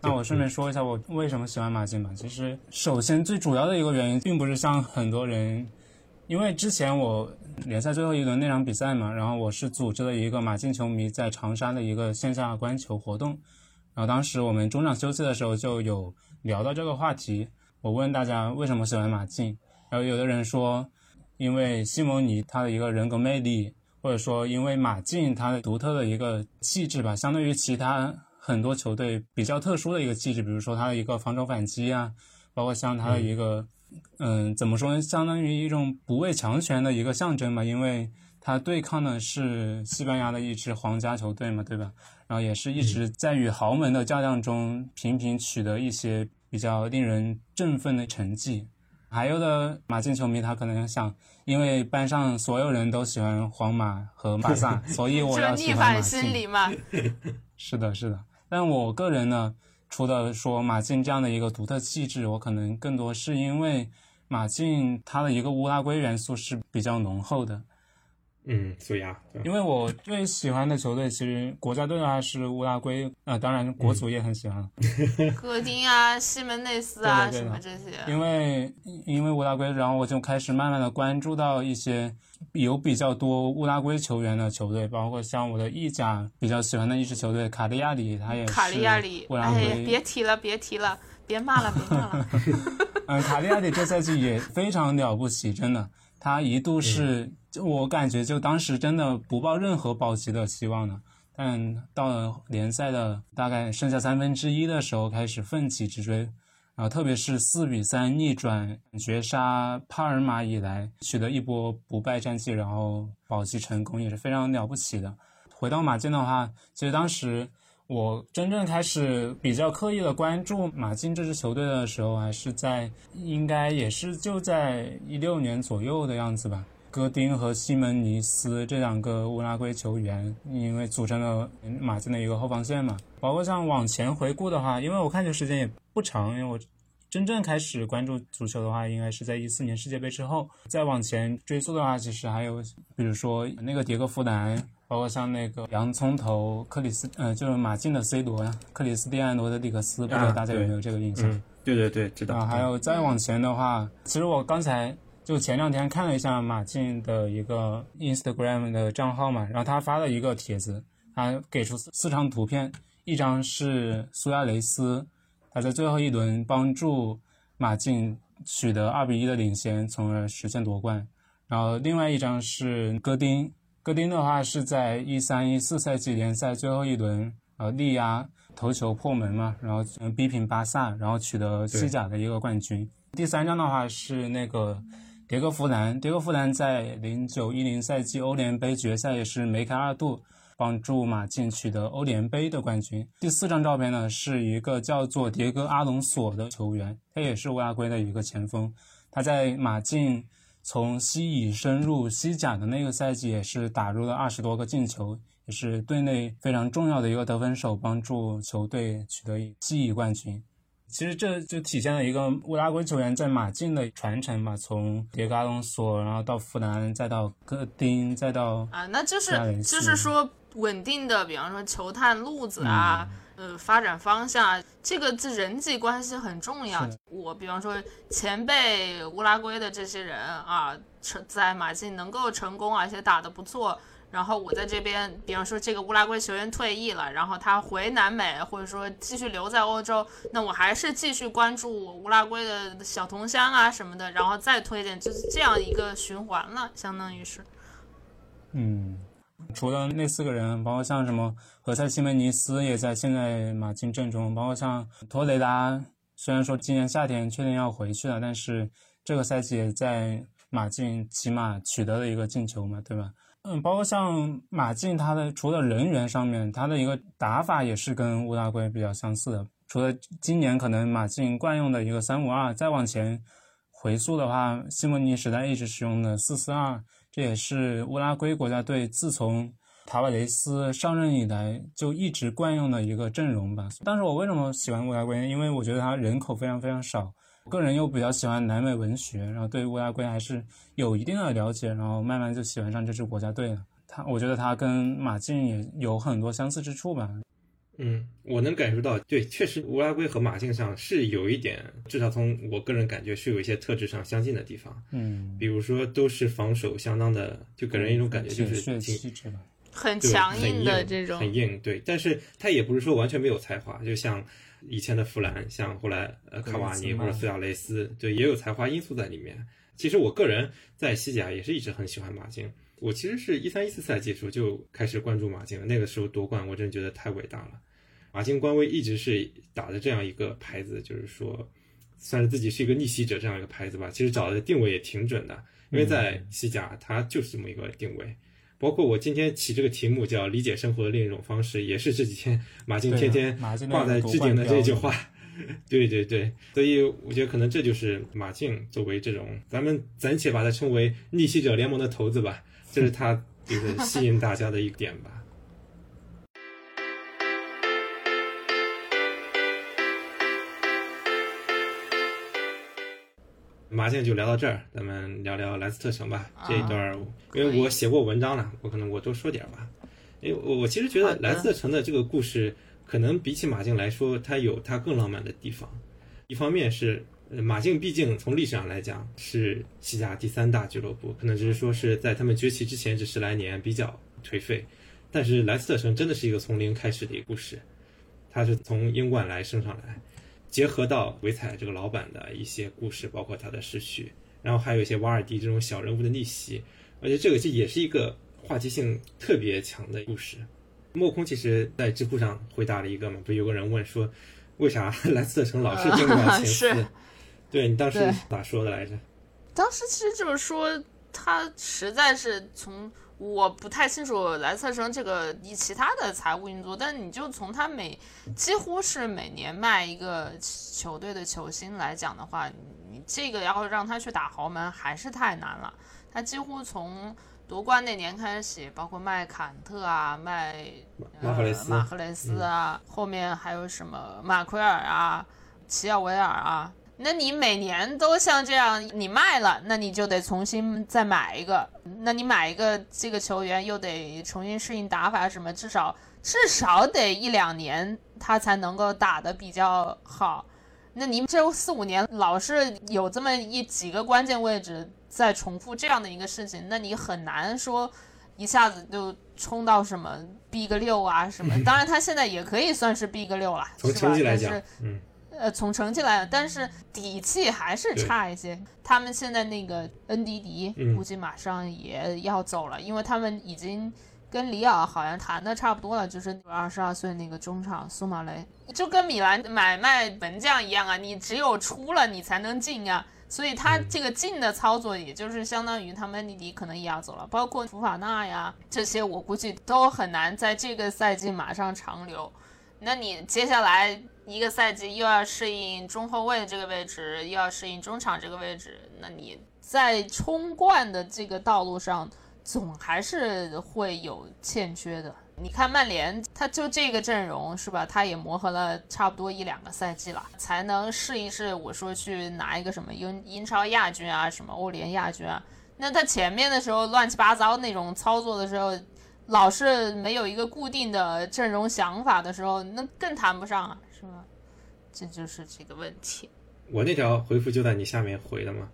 B: 那我顺便说一下，我为什么喜欢马竞吧。其实，首先最主要的一个原因，并不是像很多人，因为之前我联赛最后一轮那场比赛嘛，然后我是组织了一个马竞球迷在长沙的一个线下观球活动，然后当时我们中场休息的时候就有聊到这个话题。我问大家为什么喜欢马竞，然后有的人说，因为西蒙尼他的一个人格魅力，或者说因为马竞他的独特的一个气质吧，相对于其他。很多球队比较特殊的一个气质，比如说他的一个防守反击啊，包括像他的一个，嗯，怎么说呢，相当于一种不畏强权的一个象征嘛，因为他对抗的是西班牙的一支皇家球队嘛，对吧？然后也是一直在与豪门的较量中频频取得一些比较令人振奋的成绩。还有的马竞球迷他可能想，因为班上所有人都喜欢皇马和巴萨，所以我要喜欢马竞。
C: 心理嘛。
B: 是的，是的。但我个人呢，除了说马竞这样的一个独特气质，我可能更多是因为马竞它的一个乌拉圭元素是比较浓厚的。
A: 嗯，苏亚，对。
B: 因为我最喜欢的球队其实国家队的话是乌拉圭，啊、当然国足也很喜欢，
C: 戈丁啊、西门内斯啊什么这些，
B: 因为因为乌拉圭，然后我就开始慢慢的关注到一些有比较多乌拉圭球员的球队，包括像我的意甲比较喜欢的一支球队卡利亚里，他也是
C: 卡利亚里，
B: 乌拉
C: 哎。别提了，别提了，别骂了，别骂了。
B: 嗯，卡利亚里这赛季也非常了不起，真的，他一度是，就我感觉就当时真的不抱任何保级的希望了，但到了联赛的大概剩下三分之一的时候，开始奋起直追，然后特别是四比三逆转绝杀帕尔马以来，取得一波不败战绩，然后保级成功，也是非常了不起的。回到马竞的话，其实当时我真正开始比较刻意的关注马竞这支球队的时候，还是在应该也是就在一六年左右的样子吧。戈丁和西门尼斯这两个乌拉圭球员，因为组成了马竞的一个后防线嘛。包括像往前回顾的话，因为我看球时间也不长，因为我真正开始关注足球的话，应该是在一四年世界杯之后。再往前追溯的话，其实还有比如说那个迭戈弗兰，包括像那个洋葱头克里斯，呃，就是马竞的 C 罗呀，克里斯蒂安罗德里格斯，不知道大家有没有这个印象？
A: 嗯，对对对，知道。
B: 啊，还有再往前的话，其实我刚才就前两天看了一下马竞的一个 Instagram 的账号嘛，然后他发了一个帖子，他给出四四张图片，一张是苏亚雷斯，他在最后一轮帮助马竞取得二比一的领先，从而实现夺冠。然后另外一张是戈丁，戈丁的话是在一三一四赛季联赛最后一轮，呃，力压头球破门嘛，然后嗯逼平巴萨，然后取得西甲的一个冠军。第三张的话是那个迭戈弗兰，迭戈弗兰在零九一零赛季欧联杯决赛也是梅开二度，帮助马竞取得欧联杯的冠军。第四张照片呢是一个叫做迭戈阿隆索的球员，他也是乌拉圭的一个前锋，他在马竞。从西乙升入西甲的那个赛季，也是打入了二十多个进球，也是队内非常重要的一个得分手，帮助球队取得西乙冠军。其实这就体现了一个乌拉圭球员在马竞的传承吧，从迭戈阿隆索，然后到弗兰，再到戈丁，再到
C: 啊，那就是就是说稳定的，比方说球探路子啊，呃，发展方向啊，这个这人际关系很重要。我比方说前辈乌拉圭的这些人啊，成在马竞能够成功，而且打得不错。然后我在这边，比方说这个乌拉圭球员退役了，然后他回南美，或者说继续留在欧洲，那我还是继续关注乌拉圭的小同乡啊什么的，然后再推荐，就是这样一个循环了，相当于是。
B: 嗯，除了那四个人，包括像什么何塞·西门尼斯也在现在马竞阵中，包括像托雷拉，虽然说今年夏天确定要回去了，但是这个赛季也在马竞起码取得了一个进球嘛，对吧？嗯，包括像马竞，他的除了人员上面，他的一个打法也是跟乌拉圭比较相似的。除了今年可能马竞惯用的一个三五二，再往前回溯的话，西蒙尼时代一直使用的四四二，这也是乌拉圭国家队自从塔瓦雷斯上任以来就一直惯用的一个阵容吧。但是我为什么喜欢乌拉圭？因为我觉得它人口非常非常少，个人又比较喜欢南美文学，然后对乌拉圭还是有一定的了解，然后慢慢就喜欢上这支国家队了。他，我觉得他跟马竞也有很多相似之处吧。
A: 嗯，我能感受到，对，确实乌拉圭和马竞上是有一点，至少从我个人感觉是有一些特质上相近的地方。
B: 嗯，
A: 比如说，都是防守相当的，就给人一种感觉就是挺
B: 气质吧。
C: 很强硬的这种，
A: 很硬，对。但是他也不是说完全没有才华，就像以前的弗兰，像后来呃卡瓦尼或者苏亚雷斯，对，也有才华因素在里面。其实我个人在西甲也是一直很喜欢马竞。我其实是一三一四赛季的时候就开始关注马竞了，那个时候夺冠，我真的觉得太伟大了。马竞官微一直是打的这样一个牌子，就是说，算是自己是一个逆袭者这样一个牌子吧。其实找的定位也挺准的，因为在西甲它就是这么一个定位。包括我今天起这个题目叫“理解生活的另一种方式”，也是这几天马竞天天挂在置顶的这句话。对 对对，所以我觉得可能这就是马竞作为这种咱们暂且把它称为逆袭者联盟的头子吧，这是他就是吸引大家的一点吧。麻将就聊到这儿，咱们聊聊莱斯特城吧。这一段儿，因为我写过文章了，我可能我多说点儿吧。因为我我其实觉得莱斯特城的这个故事，可能比起马竞来说，它有它更浪漫的地方。一方面是呃马竞毕竟从历史上来讲是西甲第三大俱乐部，可能只是说是在他们崛起之前这十来年比较颓废，但是莱斯特城真的是一个从零开始的一个故事，它是从英冠来升上来，结合到维采这个老板的一些故事，包括他的失去，然后还有一些瓦尔迪这种小人物的逆袭，而且这个这也是一个话题性特别强的故事。莫空其实在知乎上回答了一个嘛，不是有个人问说，为啥莱斯特城老是争不了前 四？
C: 是
A: 对你当时咋说的来着？
C: 当时其实就是说，他实在是从我不太清楚莱斯特城这个以其他的财务运作，但你就从他每几乎是每年卖一个球队的球星来讲的话，你这个要让他去打豪门还是太难了。他几乎从夺冠那年开始，包括卖坎特啊，卖
A: 马赫雷斯嗯
C: 呃、马赫雷斯啊，后面还有什么马奎尔啊、齐奥维尔啊。那你每年都像这样，你卖了，那你就得重新再买一个。那你买一个这个球员，又得重新适应打法什么，至少至少得一两年，他才能够打得比较好。那你这四五年老是有这么一几个关键位置在重复这样的一个事情，那你很难说一下子就冲到什么 Big 六啊什么。当然，他现在也可以算是 Big 六了，
A: 从成绩来讲嗯，
C: 呃，从成绩来讲，但是底气还是差一些。他们现在那个恩迪迪
A: 嗯
C: 估计马上也要走了，因为他们已经跟里尔好像谈的差不多了，就是二十二岁那个中场苏马雷，就跟米兰买卖门将一样啊，你只有出了你才能进啊。所以他这个进的操作，也就是相当于他们恩迪迪可能也要走了，包括福法纳呀这些，我估计都很难在这个赛季马上长留。那你接下来一个赛季又要适应中后卫这个位置，又要适应中场这个位置，那你在冲冠的这个道路上，总还是会有欠缺的。你看曼联，他就这个阵容是吧？他也磨合了差不多一两个赛季了，才能试一试。我说去拿一个什么英英超亚军啊，什么欧联亚军啊。那他前面的时候乱七八糟那种操作的时候，老是没有一个固定的阵容想法的时候，那更谈不上啊，这就是这个问题。
A: 我那条回复就在你下面回的嘛，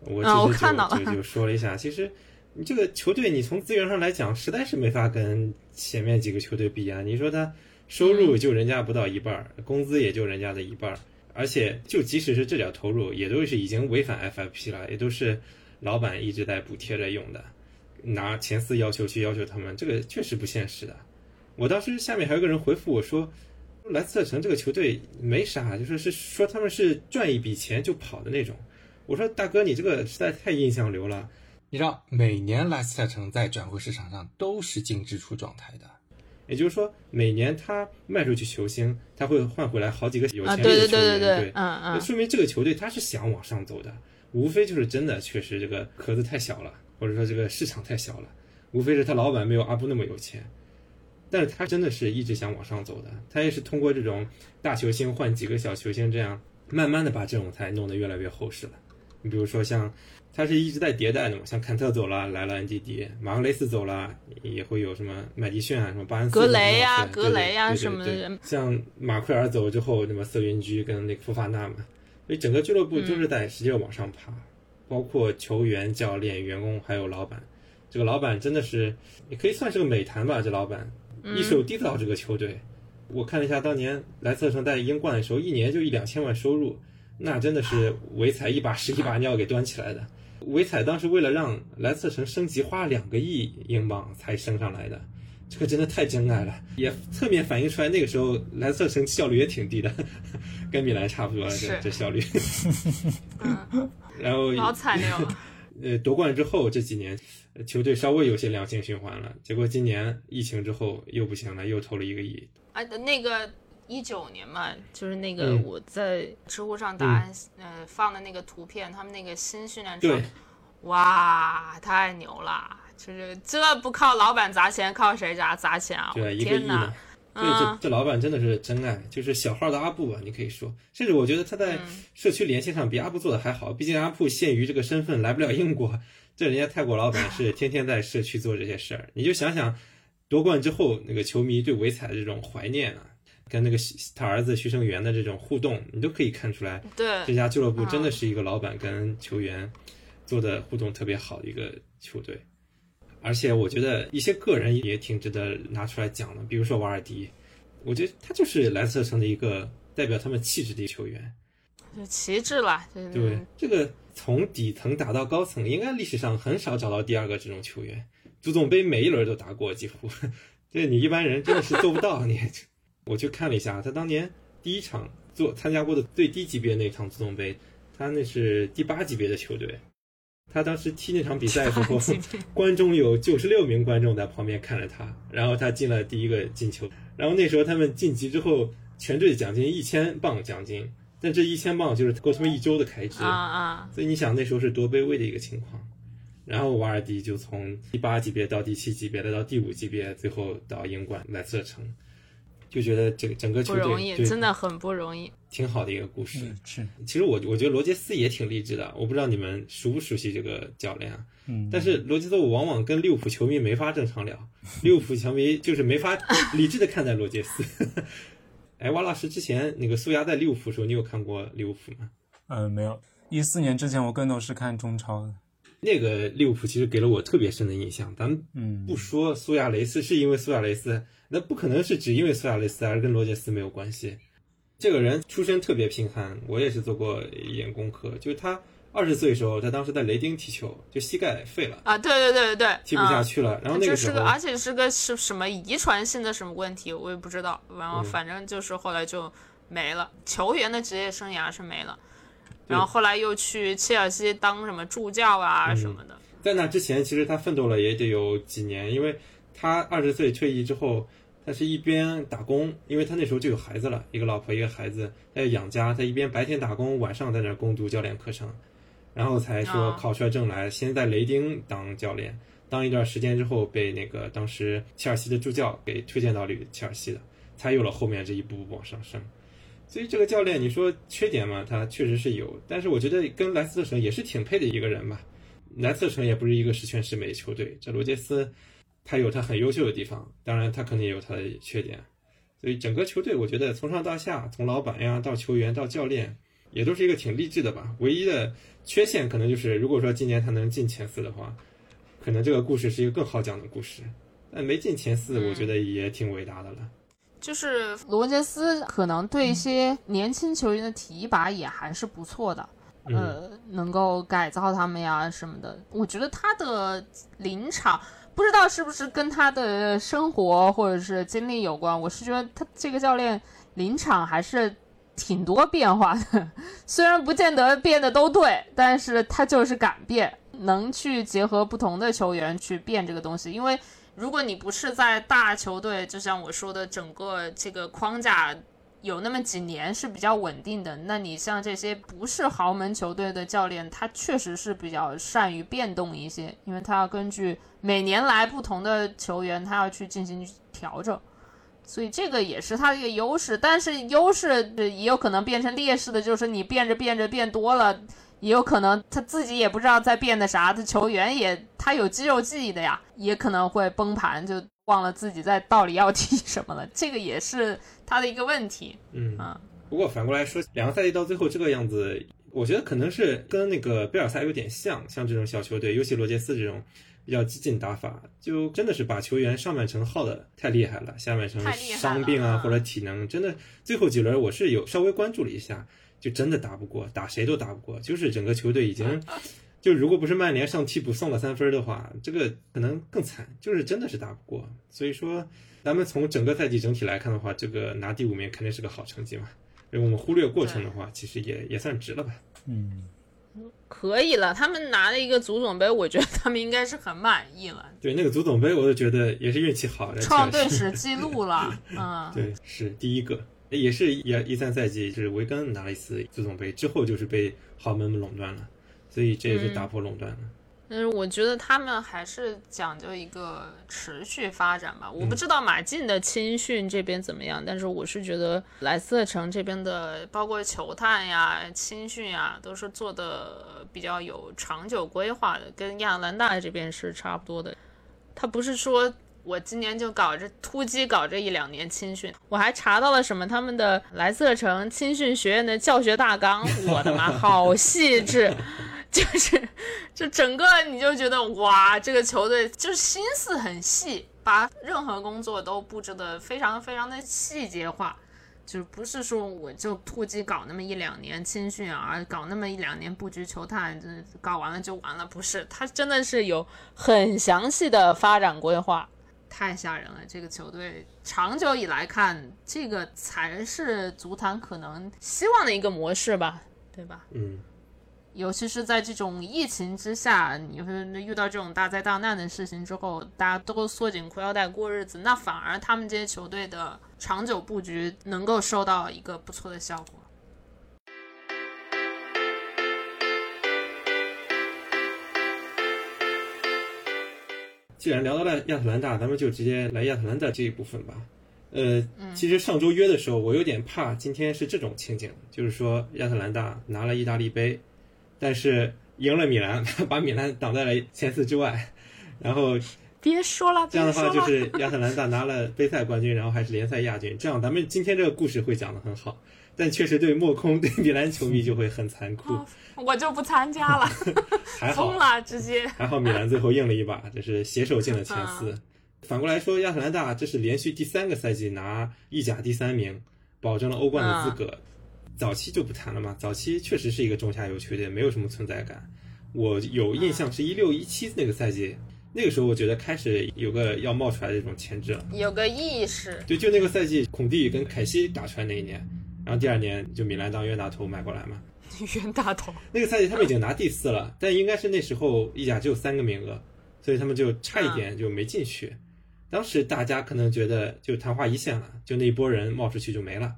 A: 我
C: 啊我
A: 其实
C: 看到了
A: 就就就说了一下，其实你这个球队，你从资源上来讲，实在是没法跟前面几个球队比啊。你说他收入就人家不到一半儿，工资也就人家的一半儿，而且就即使是这点投入，也都是已经违反 FFP 了，也都是老板一直在补贴着用的，拿前四要求去要求他们，这个确实不现实的。我当时下面还有个人回复我说，莱斯特城这个球队没啥，就是是说他们是赚一笔钱就跑的那种。我说大哥，你这个实在太印象流了。
D: 你知道，每年莱斯特城在转会市场上都是净支出状态的。
A: 也就是说，每年他卖出去球星，他会换回来好几个有
C: 啊，
A: 潜力
C: 对对
A: 的球员。
C: 对对
A: 对，
C: 嗯嗯，
A: 那说明这个球队他是想往上走的，无非就是真的确实这个壳子太小了，或者说这个市场太小了，无非是他老板没有阿布那么有钱。但是他真的是一直想往上走的，他也是通过这种大球星换几个小球星，这样慢慢的把阵容才弄得越来越厚实了。你比如说像，他是一直在迭代的嘛，像坎特走了，来了 NDD，马赫雷斯走了，也会有什么麦迪逊啊，什么巴恩斯、
C: 格雷呀
A: 对
C: 格雷呀
A: 对对对
C: 什么
A: 像马奎尔走之后，那么瑟云居跟那个福法纳嘛，所以整个俱乐部
C: 嗯
A: 就是在使劲往上爬，包括球员、教练、员工还有老板。这个老板真的是，也可以算是个美谈吧。这老板
C: 嗯
A: 一手缔造这个球队。我看了一下当年莱斯特城在英冠的时候，一年就一两千万收入，那真的是维采一把屎一把尿给端起来的。维采当时为了让莱斯特城升级，花了两个亿英镑才升上来的，这个真的太真爱了，也侧面反映出来那个时候莱斯特城效率也挺低的，跟米兰差不多了，这这效率。
C: 嗯，
A: 然后
C: 好惨烈。
A: 呃，夺冠之后这几年，呃球队稍微有些良性循环了。结果今年疫情之后又不行了，又投了一个亿。
C: 啊，那个一九年嘛，就是那个
A: 嗯
C: 我在知乎上答案、呃放的那个图片，他们那个新训练场，哇，太牛了！就是这不靠老板砸钱，靠谁砸砸钱啊？我
A: 对，一个亿
C: 天哪
A: 呢！。所以这这老板真的是真爱，就是小号的阿布吧，你可以说，甚至我觉得他在社区联系上比阿布做的还好。毕竟阿布限于这个身份来不了英国，这人家泰国老板是天天在社区做这些事儿。你就想想夺冠之后那个球迷对维彩的这种怀念啊，跟那个他儿子徐胜元的这种互动，你都可以看出来，
C: 对
A: 这家俱乐部真的是一个老板跟球员做的互动特别好的一个球队。而且我觉得一些个人也挺值得拿出来讲的，比如说瓦尔迪，我觉得他就是蓝色城的一个代表他们气质的球员。
C: 就旗帜了，
A: 对这个从底层打到高层，应该历史上很少找到第二个这种球员。足总杯每一轮都打过，几乎，这你一般人真的是做不到。你，我去看了一下，他当年第一场做参加过的最低级别那场足总杯，他那是第八级别的球队。他当时踢那场比赛的时候，观众有九十六名观众在旁边看着他，然后他进了第一个进球。然后那时候他们晋级之后，全队奖金一千磅奖金，但这一千磅就是够他们一周的开支
C: 啊啊！
A: 所以你想那时候是多卑微的一个情况。然后瓦尔迪就从第八级别到第七级别，再到第五级别，最后到英冠莱斯特城。就觉得这个整个球队
C: 不容易，真的很不容易，
A: 挺好的一个故事。
B: 是，
A: 其实我我觉得罗杰斯也挺励志的。我不知道你们熟不熟悉这个教练啊？嗯，但是罗杰斯我往往跟利物浦球迷没法正常聊，利物浦球迷就是没法理智的看待罗杰斯。哎，王老师之前那个苏亚在利物浦时候，你有看过利物浦吗？
B: 呃，没有。一四年之前，我更多是看中超的。
A: 那个利物浦其实给了我特别深的印象。咱们不说苏亚雷斯，是因为苏亚雷斯，那不可能是只因为苏亚雷斯而跟罗杰斯没有关系。这个人出身特别贫寒，我也是做过一点功课。就是他二十岁的时候，他当时在雷丁踢球，就膝盖废了
C: 啊，对对对对对，
A: 踢不下去了。然后那个时候，
C: 而且是个是什么遗传性的什么问题，我也不知道。然后反正就是后来就没了，球员的职业生涯是没了。然后后来又去切尔西当什么助教啊什么的。
A: 在那之前，其实他奋斗了也得有几年，因为他二十岁退役之后，他是一边打工，因为他那时候就有孩子了，一个老婆一个孩子，他要养家，他一边白天打工，晚上在那攻读教练课程，然后才说考出来证来，先在雷丁当教练，当一段时间之后，被那个当时切尔西的助教给推荐到了切尔西的，才有了后面这一步步往上升。所以这个教练，你说缺点嘛，他确实是有，但是我觉得跟莱斯特城也是挺配的一个人吧。莱斯特城也不是一个十全十美的球队，这罗杰斯他有他很优秀的地方，当然他肯定也有他的缺点。所以整个球队，我觉得从上到下，从老板呀到球员到教练，也都是一个挺励志的吧。唯一的缺陷可能就是，如果说今年他能进前四的话，可能这个故事是一个更好讲的故事。但没进前四，我觉得也挺伟大的了。
C: 就是罗杰斯可能对一些年轻球员的提拔也还是不错的，呃，能够改造他们呀什么的。我觉得他的临场不知道是不是跟他的生活或者是经历有关。我是觉得他这个教练临场还是挺多变化的，虽然不见得变得都对，但是他就是敢变，能去结合不同的球员去变这个东西，因为。如果你不是在大球队，就像我说的，整个这个框架有那么几年是比较稳定的，那你像这些不是豪门球队的教练，他确实是比较善于变动一些，因为他要根据每年来不同的球员，他要去进行调整，所以这个也是他的一个优势。但是优势也有可能变成劣势的，就是你变着变着变多了。也有可能他自己也不知道在变的啥，他球员也他有肌肉记忆的呀，也可能会崩盘，就忘了自己在到底要踢 什么了，这个也是他的一个问题。
A: 嗯啊，不过反过来说，两个赛季到最后这个样子，我觉得可能是跟那个贝尔萨有点像，像这种小球队，尤其罗杰斯这种比较激进打法，就真的是把球员上半程耗的太厉害了，下半程伤病啊或者体能，真的最后几轮我是有稍微关注了一下。就真的打不过，打谁都打不过。就是整个球队已经，就如果不是曼联上替补送了三分的话，这个可能更惨。就是真的是打不过。所以说，咱们从整个赛季整体来看的话，这个拿第五名肯定是个好成绩嘛。如果我们忽略过程的话，其实也也算值了吧。
B: 嗯，
C: 可以了。他们拿了一个足总杯，我觉得他们应该是很满意了。
A: 对，那个足总杯，我就觉得也是运气好，
C: 创队史记录了。嗯，
A: 对，是第一个。也是一一三赛季，就是维根拿了一次足总杯之后，就是被豪门垄断了，所以这也是打破垄断了。
C: 嗯，我觉得他们还是讲究一个持续发展吧。我不知道马竞的青训这边怎么样，但是我是觉得莱斯特城这边的，包括球探呀、青训呀，都是做的比较有长久规划的，跟亚特兰大这边是差不多的。他不是说我今年就搞这突击搞这一两年青训，我还查到了什么他们的莱斯特城青训学院的教学大纲，我的妈，好细致！就是，就整个你就觉得哇，这个球队就是心思很细，把任何工作都布置的非常非常的细节化，就是不是说我就突击搞那么一两年青训啊，搞那么一两年布局球探，这搞完了就完了，不是，他真的是有很详细的发展规划，太吓人了。这个球队长久以来看，这个才是足坛可能希望的一个模式吧，对吧？
A: 嗯。
C: 尤其是在这种疫情之下，你会遇到这种大灾大难的事情之后，大家都缩紧裤腰带过日子，那反而他们这些球队的长久布局能够收到一个不错的效果。
A: 既然聊到了亚特兰大，咱们就直接来亚特兰大这一部分吧。呃，其实上周约的时候，我有点怕今天是这种情景，就是说亚特兰大拿了意大利杯。但是赢了米兰，把米兰挡在了前四之外，然后
C: 别说了，
A: 这样的话就是 亚特兰大拿了杯赛冠军，然后还是联赛亚军，这样咱们今天这个故事会讲得很好，但确实对莫空对米兰球迷就会很残酷，
C: 我就不参加了，还好了直接，
A: 还好米兰最后硬了一把，这是携手进了前四。反过来说，亚特兰大这是连续第三个赛季拿意甲第三名，保证了欧冠的资格。早期就不谈了嘛，早期确实是一个中下游球队，没有什么存在感。我有印象是一六一七那个赛季，那个时候我觉得开始有个要冒出来的这种潜质了，
C: 有个意识。
A: 对，就那个赛季，孔蒂跟凯西打出来那一年，然后第二年就米兰当冤大头买过来嘛。
C: 冤大头。
A: 那个赛季他们已经拿第四了，但应该是那时候意甲只有三个名额，所以他们就差一点就没进去。当时大家可能觉得就昙花一现了，就那一波人冒出去就没了，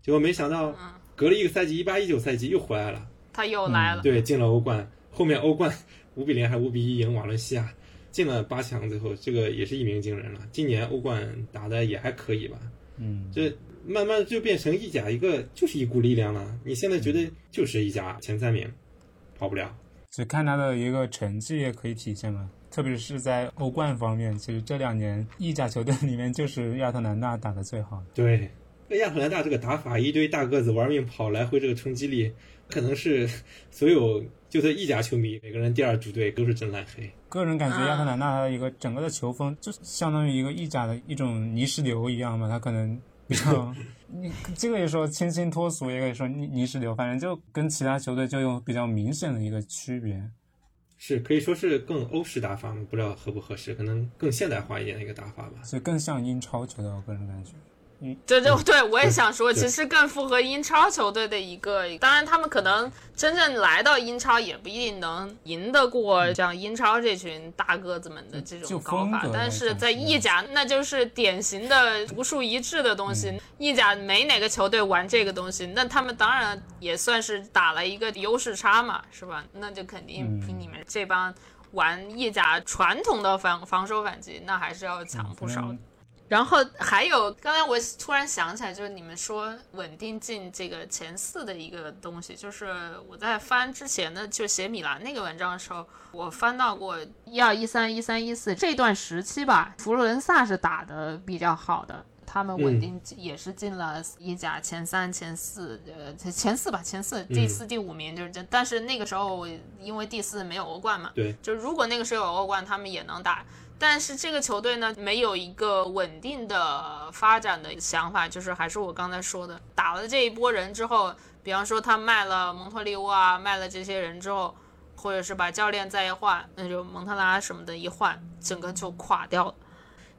A: 结果没想到。隔了一个赛季，一八一九赛季又回来了，
C: 他又来了，
A: 对，进了欧冠，后面欧冠 五比零还五比一赢瓦伦西亚，进了八强，最后这个也是一鸣惊人了。今年欧冠打的也还可以吧？
B: 嗯，
A: 这慢慢就变成意甲一个就是一股力量了。你现在觉得就是意甲前三名，跑不了。
B: 只看他的一个成绩也可以体现嘛，特别是在欧冠方面，其实这两年意甲球队里面就是亚特兰大打的最好的。
A: 对。亚特兰大这个打法，一堆大个子玩命跑，来回这个冲击力，可能是所有就算意甲球迷每个人第二主队都是真蓝黑。
B: 个人感觉亚特兰大的一个整个的球风，就相当于一个意甲的一种泥石流一样嘛，他可能比较，你这个也说清新脱俗，也可以说泥泥石流，反正就跟其他球队就有比较明显的一个区别。
A: 是可以说是更欧式打法不知道合不合适，可能更现代化一点的一个打法吧。
B: 所以更像英超球队，我个人感觉。
C: 对对对，我也想说，其实更符合英超球队的一个。当然，他们可能真正来到英超，也不一定能赢得过像英超这群大个子们的这种搞法。但是在意甲，那就是典型的独树一帜的东西。意甲没哪个球队玩这个东西，那他们当然也算是打了一个优势差嘛，是吧？那就肯定比你们这帮玩意甲传统的防防守反击，那还是要强不少。然后还有，刚才我突然想起来，就是你们说稳定进这个前四的一个东西，就是我在翻之前的就写米兰那个文章的时候，我翻到过一二一三一三一四这段时期吧，佛罗伦萨是打的比较好的，他们稳定也是进了意甲前三、前四，呃，前四吧，前四，第四、第五名就是这。但是那个时候因为第四没有欧冠嘛，
A: 对，
C: 就如果那个时候有欧冠，他们也能打。但是这个球队呢，没有一个稳定的发展的想法，就是还是我刚才说的，打了这一波人之后，比方说他卖了蒙特利沃啊，卖了这些人之后，或者是把教练再一换，那就蒙特拉什么的一换，整个就垮掉了。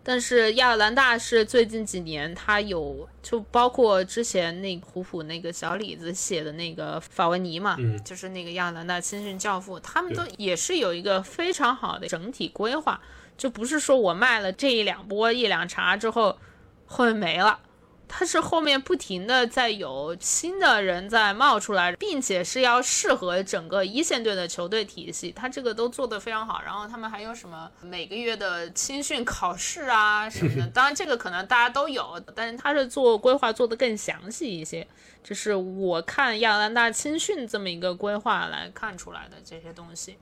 C: 但是亚特兰大是最近几年，他有就包括之前那虎扑那个小李子写的那个法维尼嘛，就是那个亚特兰大青训教父，他们都也是有一个非常好的整体规划。就不是说我卖了这一两波一两茬之后，后面没了，它是后面不停的在有新的人在冒出来，并且是要适合整个一线队的球队体系，它这个都做得非常好。然后他们还有什么每个月的青训考试啊什么的，当然这个可能大家都有，但是他是做规划做得更详细一些。这是我看亚特兰大青训这么一个规划来看出来的这些东西，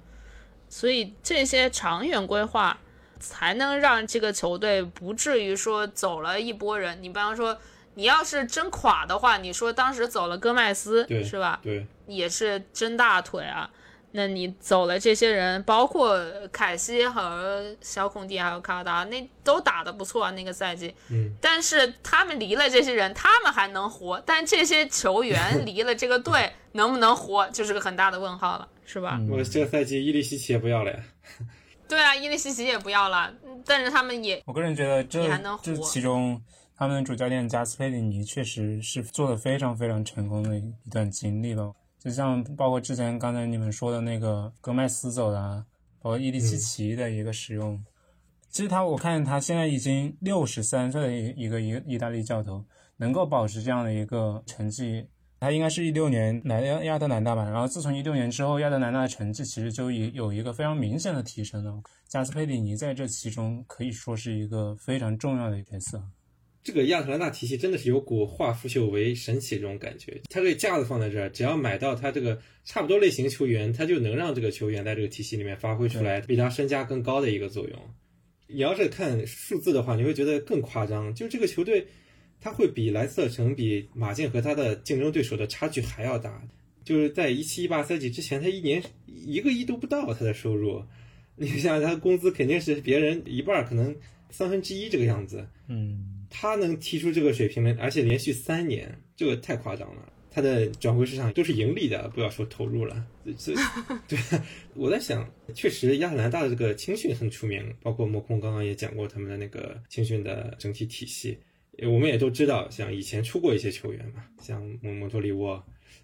C: 所以这些长远规划才能让这个球队不至于说走了一波人。你比方说。你要是真垮的话，你说当时走了戈麦斯，是吧？
A: 对，
C: 也是真大腿啊。那你走了这些人，包括凯西和小孔蒂还有卡达，那都打得不错啊，那个赛季。
A: 嗯。
C: 但是他们离了这些人，他们还能活，但这些球员 离了这个队，能不能活，就是个很大的问号了，是吧？
A: 我这个赛季伊利西奇也不要了呀。
C: 对啊，伊利西奇也不要了，但是他们也，
B: 我个人觉得这
C: 还能
B: 这其中。他们的主教练加斯佩里尼确实是做的非常非常成功的一段经历了，就像包括之前刚才你们说的那个戈麦斯走的，包括伊利西奇的一个使用，其实他我看他现在已经六十三岁的一一个一意大利教头，能够保持这样的一个成绩，他应该是一六年来亚亚特兰大吧，然后自从一六年之后，亚特兰大的成绩其实就有有一个非常明显的提升了，加斯佩里尼在这其中可以说是一个非常重要的角色。
A: 这个亚特兰大体系真的是有股化腐朽为神奇这种感觉。他这个架子放在这儿，只要买到他这个差不多类型球员，他就能让这个球员在这个体系里面发挥出来比他身价更高的一个作用。你要是看数字的话，你会觉得更夸张。就这个球队，他会比莱斯特城、比马竞和他的竞争对手的差距还要大。就是在一七一八赛季之前，他一年一个亿都不到他的收入。你想，他工资肯定是别人一半，可能三分之一这个样子。
B: 嗯。
A: 他能踢出这个水平呢，而且连续三年，这个太夸张了。他的转会市场都是盈利的，不要说投入了。这，对，我在想，确实亚特兰大的这个青训很出名，包括莫空刚刚也讲过他们的那个青训的整体体系。我们也都知道，像以前出过一些球员嘛，像蒙蒙托利沃、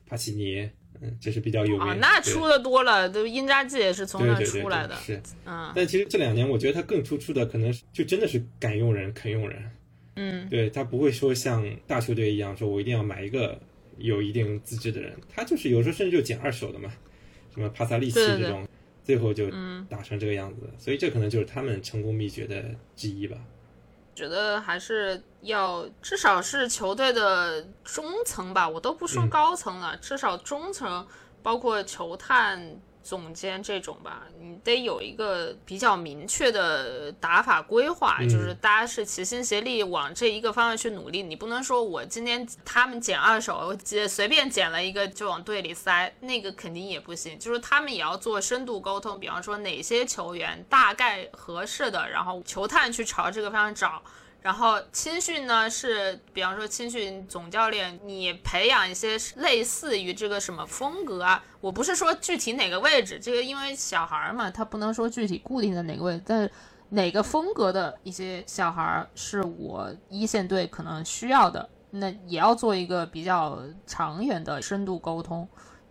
A: 帕奇尼，嗯，这是比较有名。啊，
C: 那出的多了，都因扎吉也是从那出来的。
A: 是，
C: 嗯。
A: 但其实这两年，我觉得他更突出的，可能就真的是敢用人、肯用人。
C: 嗯，
A: 对他不会说像大球队一样说，我一定要买一个有一定资质的人，他就是有时候甚至就捡二手的嘛，什么帕萨利奇这种，最后就打成这个样子，所以这可能就是他们成功秘诀的之一吧。
C: 觉得还是要至少是球队的中层吧，我都不说高层了，至少中层包括球探。总监这种吧，你得有一个比较明确的打法规划，就是大家是齐心协力往这一个方向去努力。你不能说我今天他们捡二手，捡随便捡了一个就往队里塞，那个肯定也不行。就是他们也要做深度沟通，比方说哪些球员大概合适的，然后球探去朝这个方向找。然后青训呢是，比方说青训总教练，你培养一些类似于这个什么风格啊？我不是说具体哪个位置，这个因为小孩嘛，他不能说具体固定的哪个位置，但哪个风格的一些小孩是我一线队可能需要的，那也要做一个比较长远的深度沟通，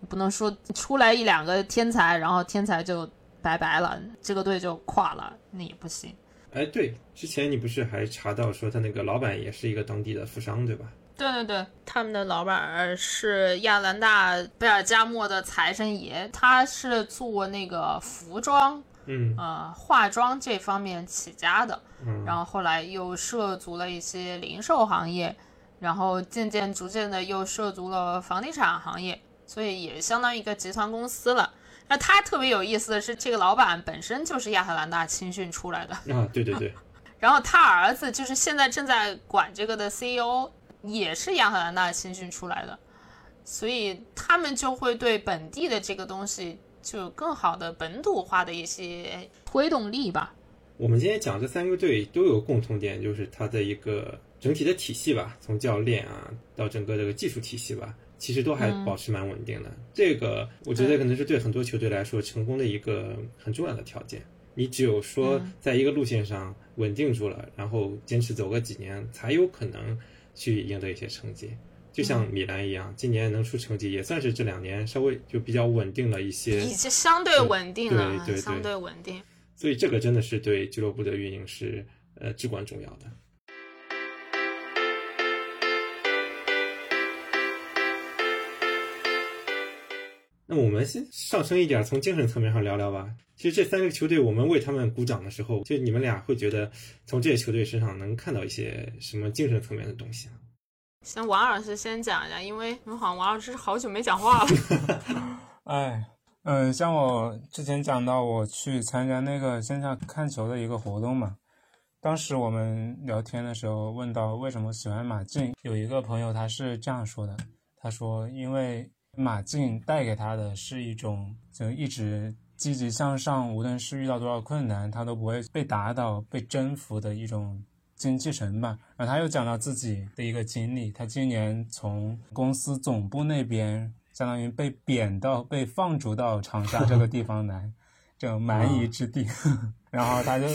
C: 不能说出来一两个天才，然后天才就拜拜了，这个队就垮了，那也不行。
A: 哎，对，之前你不是还查到说他那个老板也是一个当地的富商，对吧？
C: 对对对，他们的老板是亚兰大贝尔加莫的财神爷，他是做那个服装，
A: 嗯，
C: 呃，化妆这方面起家的，
A: 嗯，
C: 然后后来又涉足了一些零售行业，然后渐渐逐渐的又涉足了房地产行业，所以也相当于一个集团公司了。那他特别有意思的是，这个老板本身就是亚特兰大青训出来的
A: 啊，对对对。
C: 然后他儿子就是现在正在管这个的 CEO，也是亚特兰大青训出来的，所以他们就会对本地的这个东西就有更好的本土化的一些推动力吧。
A: 我们今天讲这三个队都有共同点，就是它的一个整体的体系吧，从教练啊到整个这个技术体系吧。其实都还保持蛮稳定的，这个我觉得可能是对很多球队来说成功的一个很重要的条件。你只有说在一个路线上稳定住了，然后坚持走个几年，才有可能去赢得一些成绩。就像米兰一样，今年能出成绩，也算是这两年稍微就比较稳定了一些，
C: 已经相对稳定了，
A: 对对对，
C: 相对稳定。
A: 所以这个真的是对俱乐部的运营是呃至关重要的。那我们先上升一点，从精神层面上聊聊吧。其实这三个球队，我们为他们鼓掌的时候，就你们俩会觉得从这些球队身上能看到一些什么精神层面的东西啊？
C: 先王老师先讲一下，因为我好像王老师好久没讲话了。
B: 哎，嗯，像我之前讲到，我去参加那个线下看球的一个活动嘛，当时我们聊天的时候问到为什么喜欢马竞，有一个朋友他是这样说的，他说因为马竞带给他的是一种就一直。积极向上，无论是遇到多少困难，他都不会被打倒、被征服的一种精气神吧。然后他又讲到自己的一个经历，他今年从公司总部那边，相当于被贬到、被放逐到长沙这个地方来，这种蛮夷之地。然后他就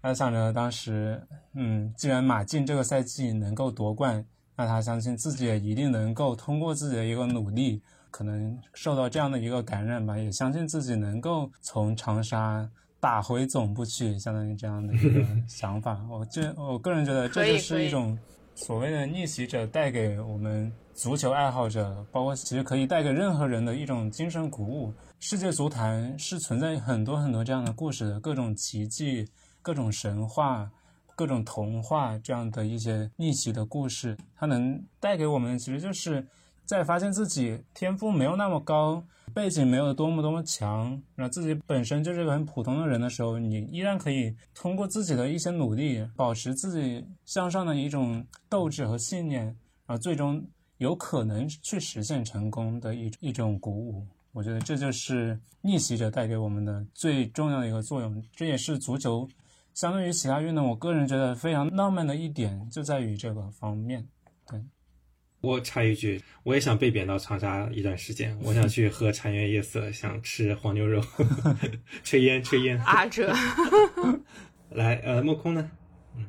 B: 他想着，当时，嗯，既然马竞这个赛季能够夺冠，那他相信自己也一定能够通过自己的一个努力。可能受到这样的一个感染吧，也相信自己能够从长沙打回总部去，相当于这样的一个 想法。我这我个人觉得，这就是一种所谓的逆袭者带给我们足球爱好者，包括其实可以带给任何人的一种精神鼓舞。世界足坛是存在很多很多这样的故事的，各种奇迹、各种神话、各种童话这样的一些逆袭的故事，它能带给我们，其实就是。在发现自己天赋没有那么高，背景没有多么多么强，那自己本身就是个很普通的人的时候，你依然可以通过自己的一些努力，保持自己向上的一种斗志和信念，啊，最终有可能去实现成功的一一种鼓舞。我觉得这就是逆袭者带给我们的最重要的一个作用。这也是足球相对于其他运动，我个人觉得非常浪漫的一点，就在于这个方面。对。
A: 我插一句，我也想被贬到长沙一段时间。我想去喝茶颜悦色，想吃黄牛肉，吹烟吹烟。
C: 阿哲，
A: 来，呃，莫空呢？
C: 嗯，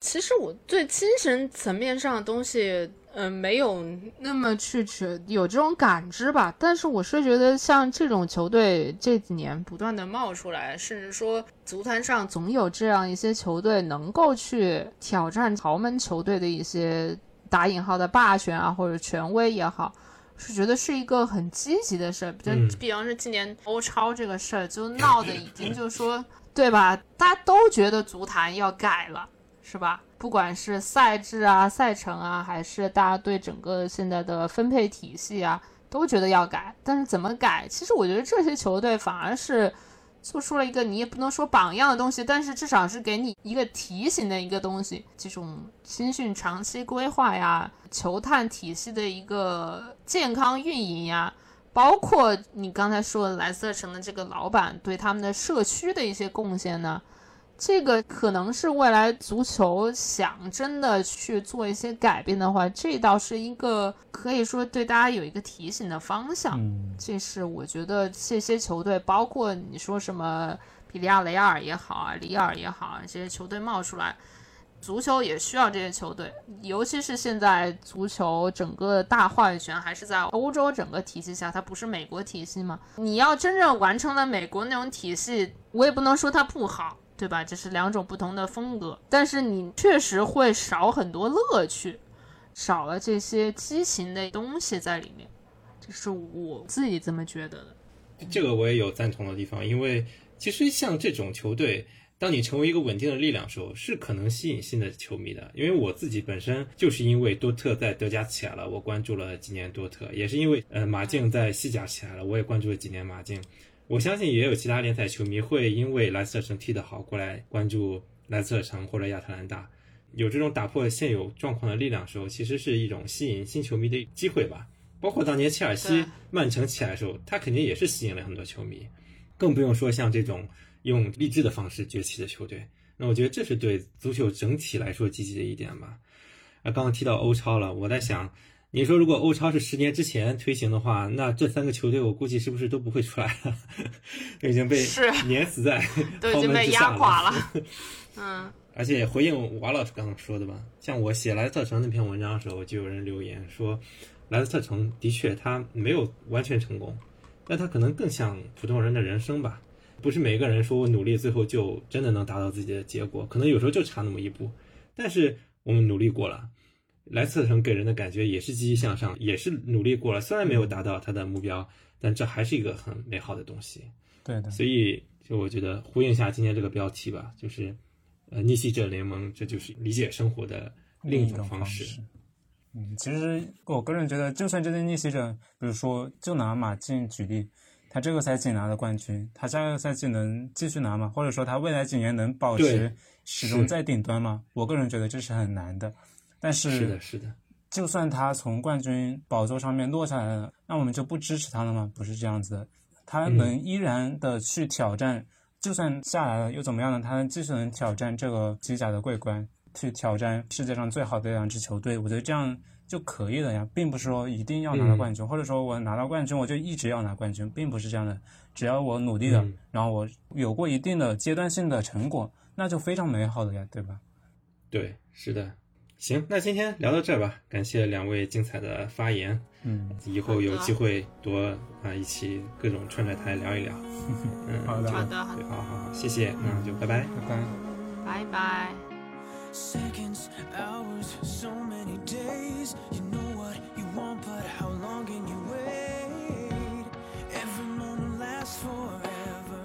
C: 其实我对精神层面上的东西，嗯，没有那么去去有这种感知吧。但是我是觉得，像这种球队这几年不断的冒出来，甚至说足坛上总有这样一些球队能够去挑战豪门球队的一些。打引号的霸权啊，或者权威也好，是觉得是一个很积极的事儿。就比方说今年欧超这个事儿，就闹得已经就说，对吧？大家都觉得足坛要改了，是吧？不管是赛制啊、赛程啊，还是大家对整个现在的分配体系啊，都觉得要改。但是怎么改？其实我觉得这些球队反而是。做出了一个你也不能说榜样的东西，但是至少是给你一个提醒的一个东西。这种新训长期规划呀，球探体系的一个健康运营呀，包括你刚才说的莱斯特城的这个老板对他们的社区的一些贡献呢。这个可能是未来足球想真的去做一些改变的话，这倒是一个可以说对大家有一个提醒的方向。这是我觉得这些球队，包括你说什么比利亚雷亚尔也好啊，里尔也好啊，这些球队冒出来，足球也需要这些球队。尤其是现在足球整个大话语权还是在欧洲整个体系下，它不是美国体系嘛？你要真正完成了美国那种体系，我也不能说它不好。对吧？这是两种不同的风格，但是你确实会少很多乐趣，少了这些激情的东西在里面，这是我自己这么觉得的。
A: 这个我也有赞同的地方，因为其实像这种球队，当你成为一个稳定的力量时候，是可能吸引新的球迷的。因为我自己本身就是因为多特在德甲起来了，我关注了几年多特，也是因为呃马竞在西甲起来了，我也关注了几年马竞。我相信也有其他联赛球迷会因为莱斯特城踢得好过来关注莱斯特城或者亚特兰大，有这种打破现有状况的力量时候，其实是一种吸引新球迷的机会吧。包括当年切尔西、曼城起来的时候，他肯定也是吸引了很多球迷，更不用说像这种用励志的方式崛起的球队。那我觉得这是对足球整体来说积极的一点吧。啊，刚刚提到欧超了，我在想。你说，如果欧超是十年之前推行的话，那这三个球队我估计是不是都不会出来了？已经被碾死在
C: 都已经被压垮了。嗯。
A: 而且回应瓦老师刚刚说的吧，像我写莱斯特城那篇文章的时候，就有人留言说，莱斯特城的确他没有完全成功，但他可能更像普通人的人生吧。不是每个人说我努力最后就真的能达到自己的结果，可能有时候就差那么一步。但是我们努力过了。莱斯特城给人的感觉也是积极向上，也是努力过了，虽然没有达到他的目标，但这还是一个很美好的东西。
B: 对的，
A: 所以就我觉得呼应一下今天这个标题吧，就是呃逆袭者联盟，这就是理解生活的另一种方式。
B: 嗯，其实我个人觉得，就算这些逆袭者，比如说就拿马竞举例，他这个赛季拿了冠军，他下个赛季能继续拿吗？或者说他未来几年能保持始终在顶端吗？我个人觉得这是很难的。但是
A: 是的，是的，
B: 就算他从冠军宝座上面落下来了，那我们就不支持他了吗？不是这样子的，他能依然的去挑战，就算下来了又怎么样呢？他能继续能挑战这个机甲的桂冠。去挑战世界上最好的两支球队，我觉得这样就可以了呀，并不是说一定要拿到冠军，或者说我拿到冠军我就一直要拿冠军，并不是这样的。只要我努力了，然后我有过一定的阶段性的成果，那就非常美好的呀，对吧？
A: 对，是的。行，那今天聊到这吧，感谢两位精彩的发言。
B: 嗯，
A: 以后有机会多啊一起各种串串台聊一聊。
B: 嗯，好的，
C: 好的，
A: 好好好，谢谢，那就拜拜，
B: 拜拜，
C: 拜拜。
E: Seconds, hours, so many days. You know what you want, but how long can you wait? Every moment lasts forever.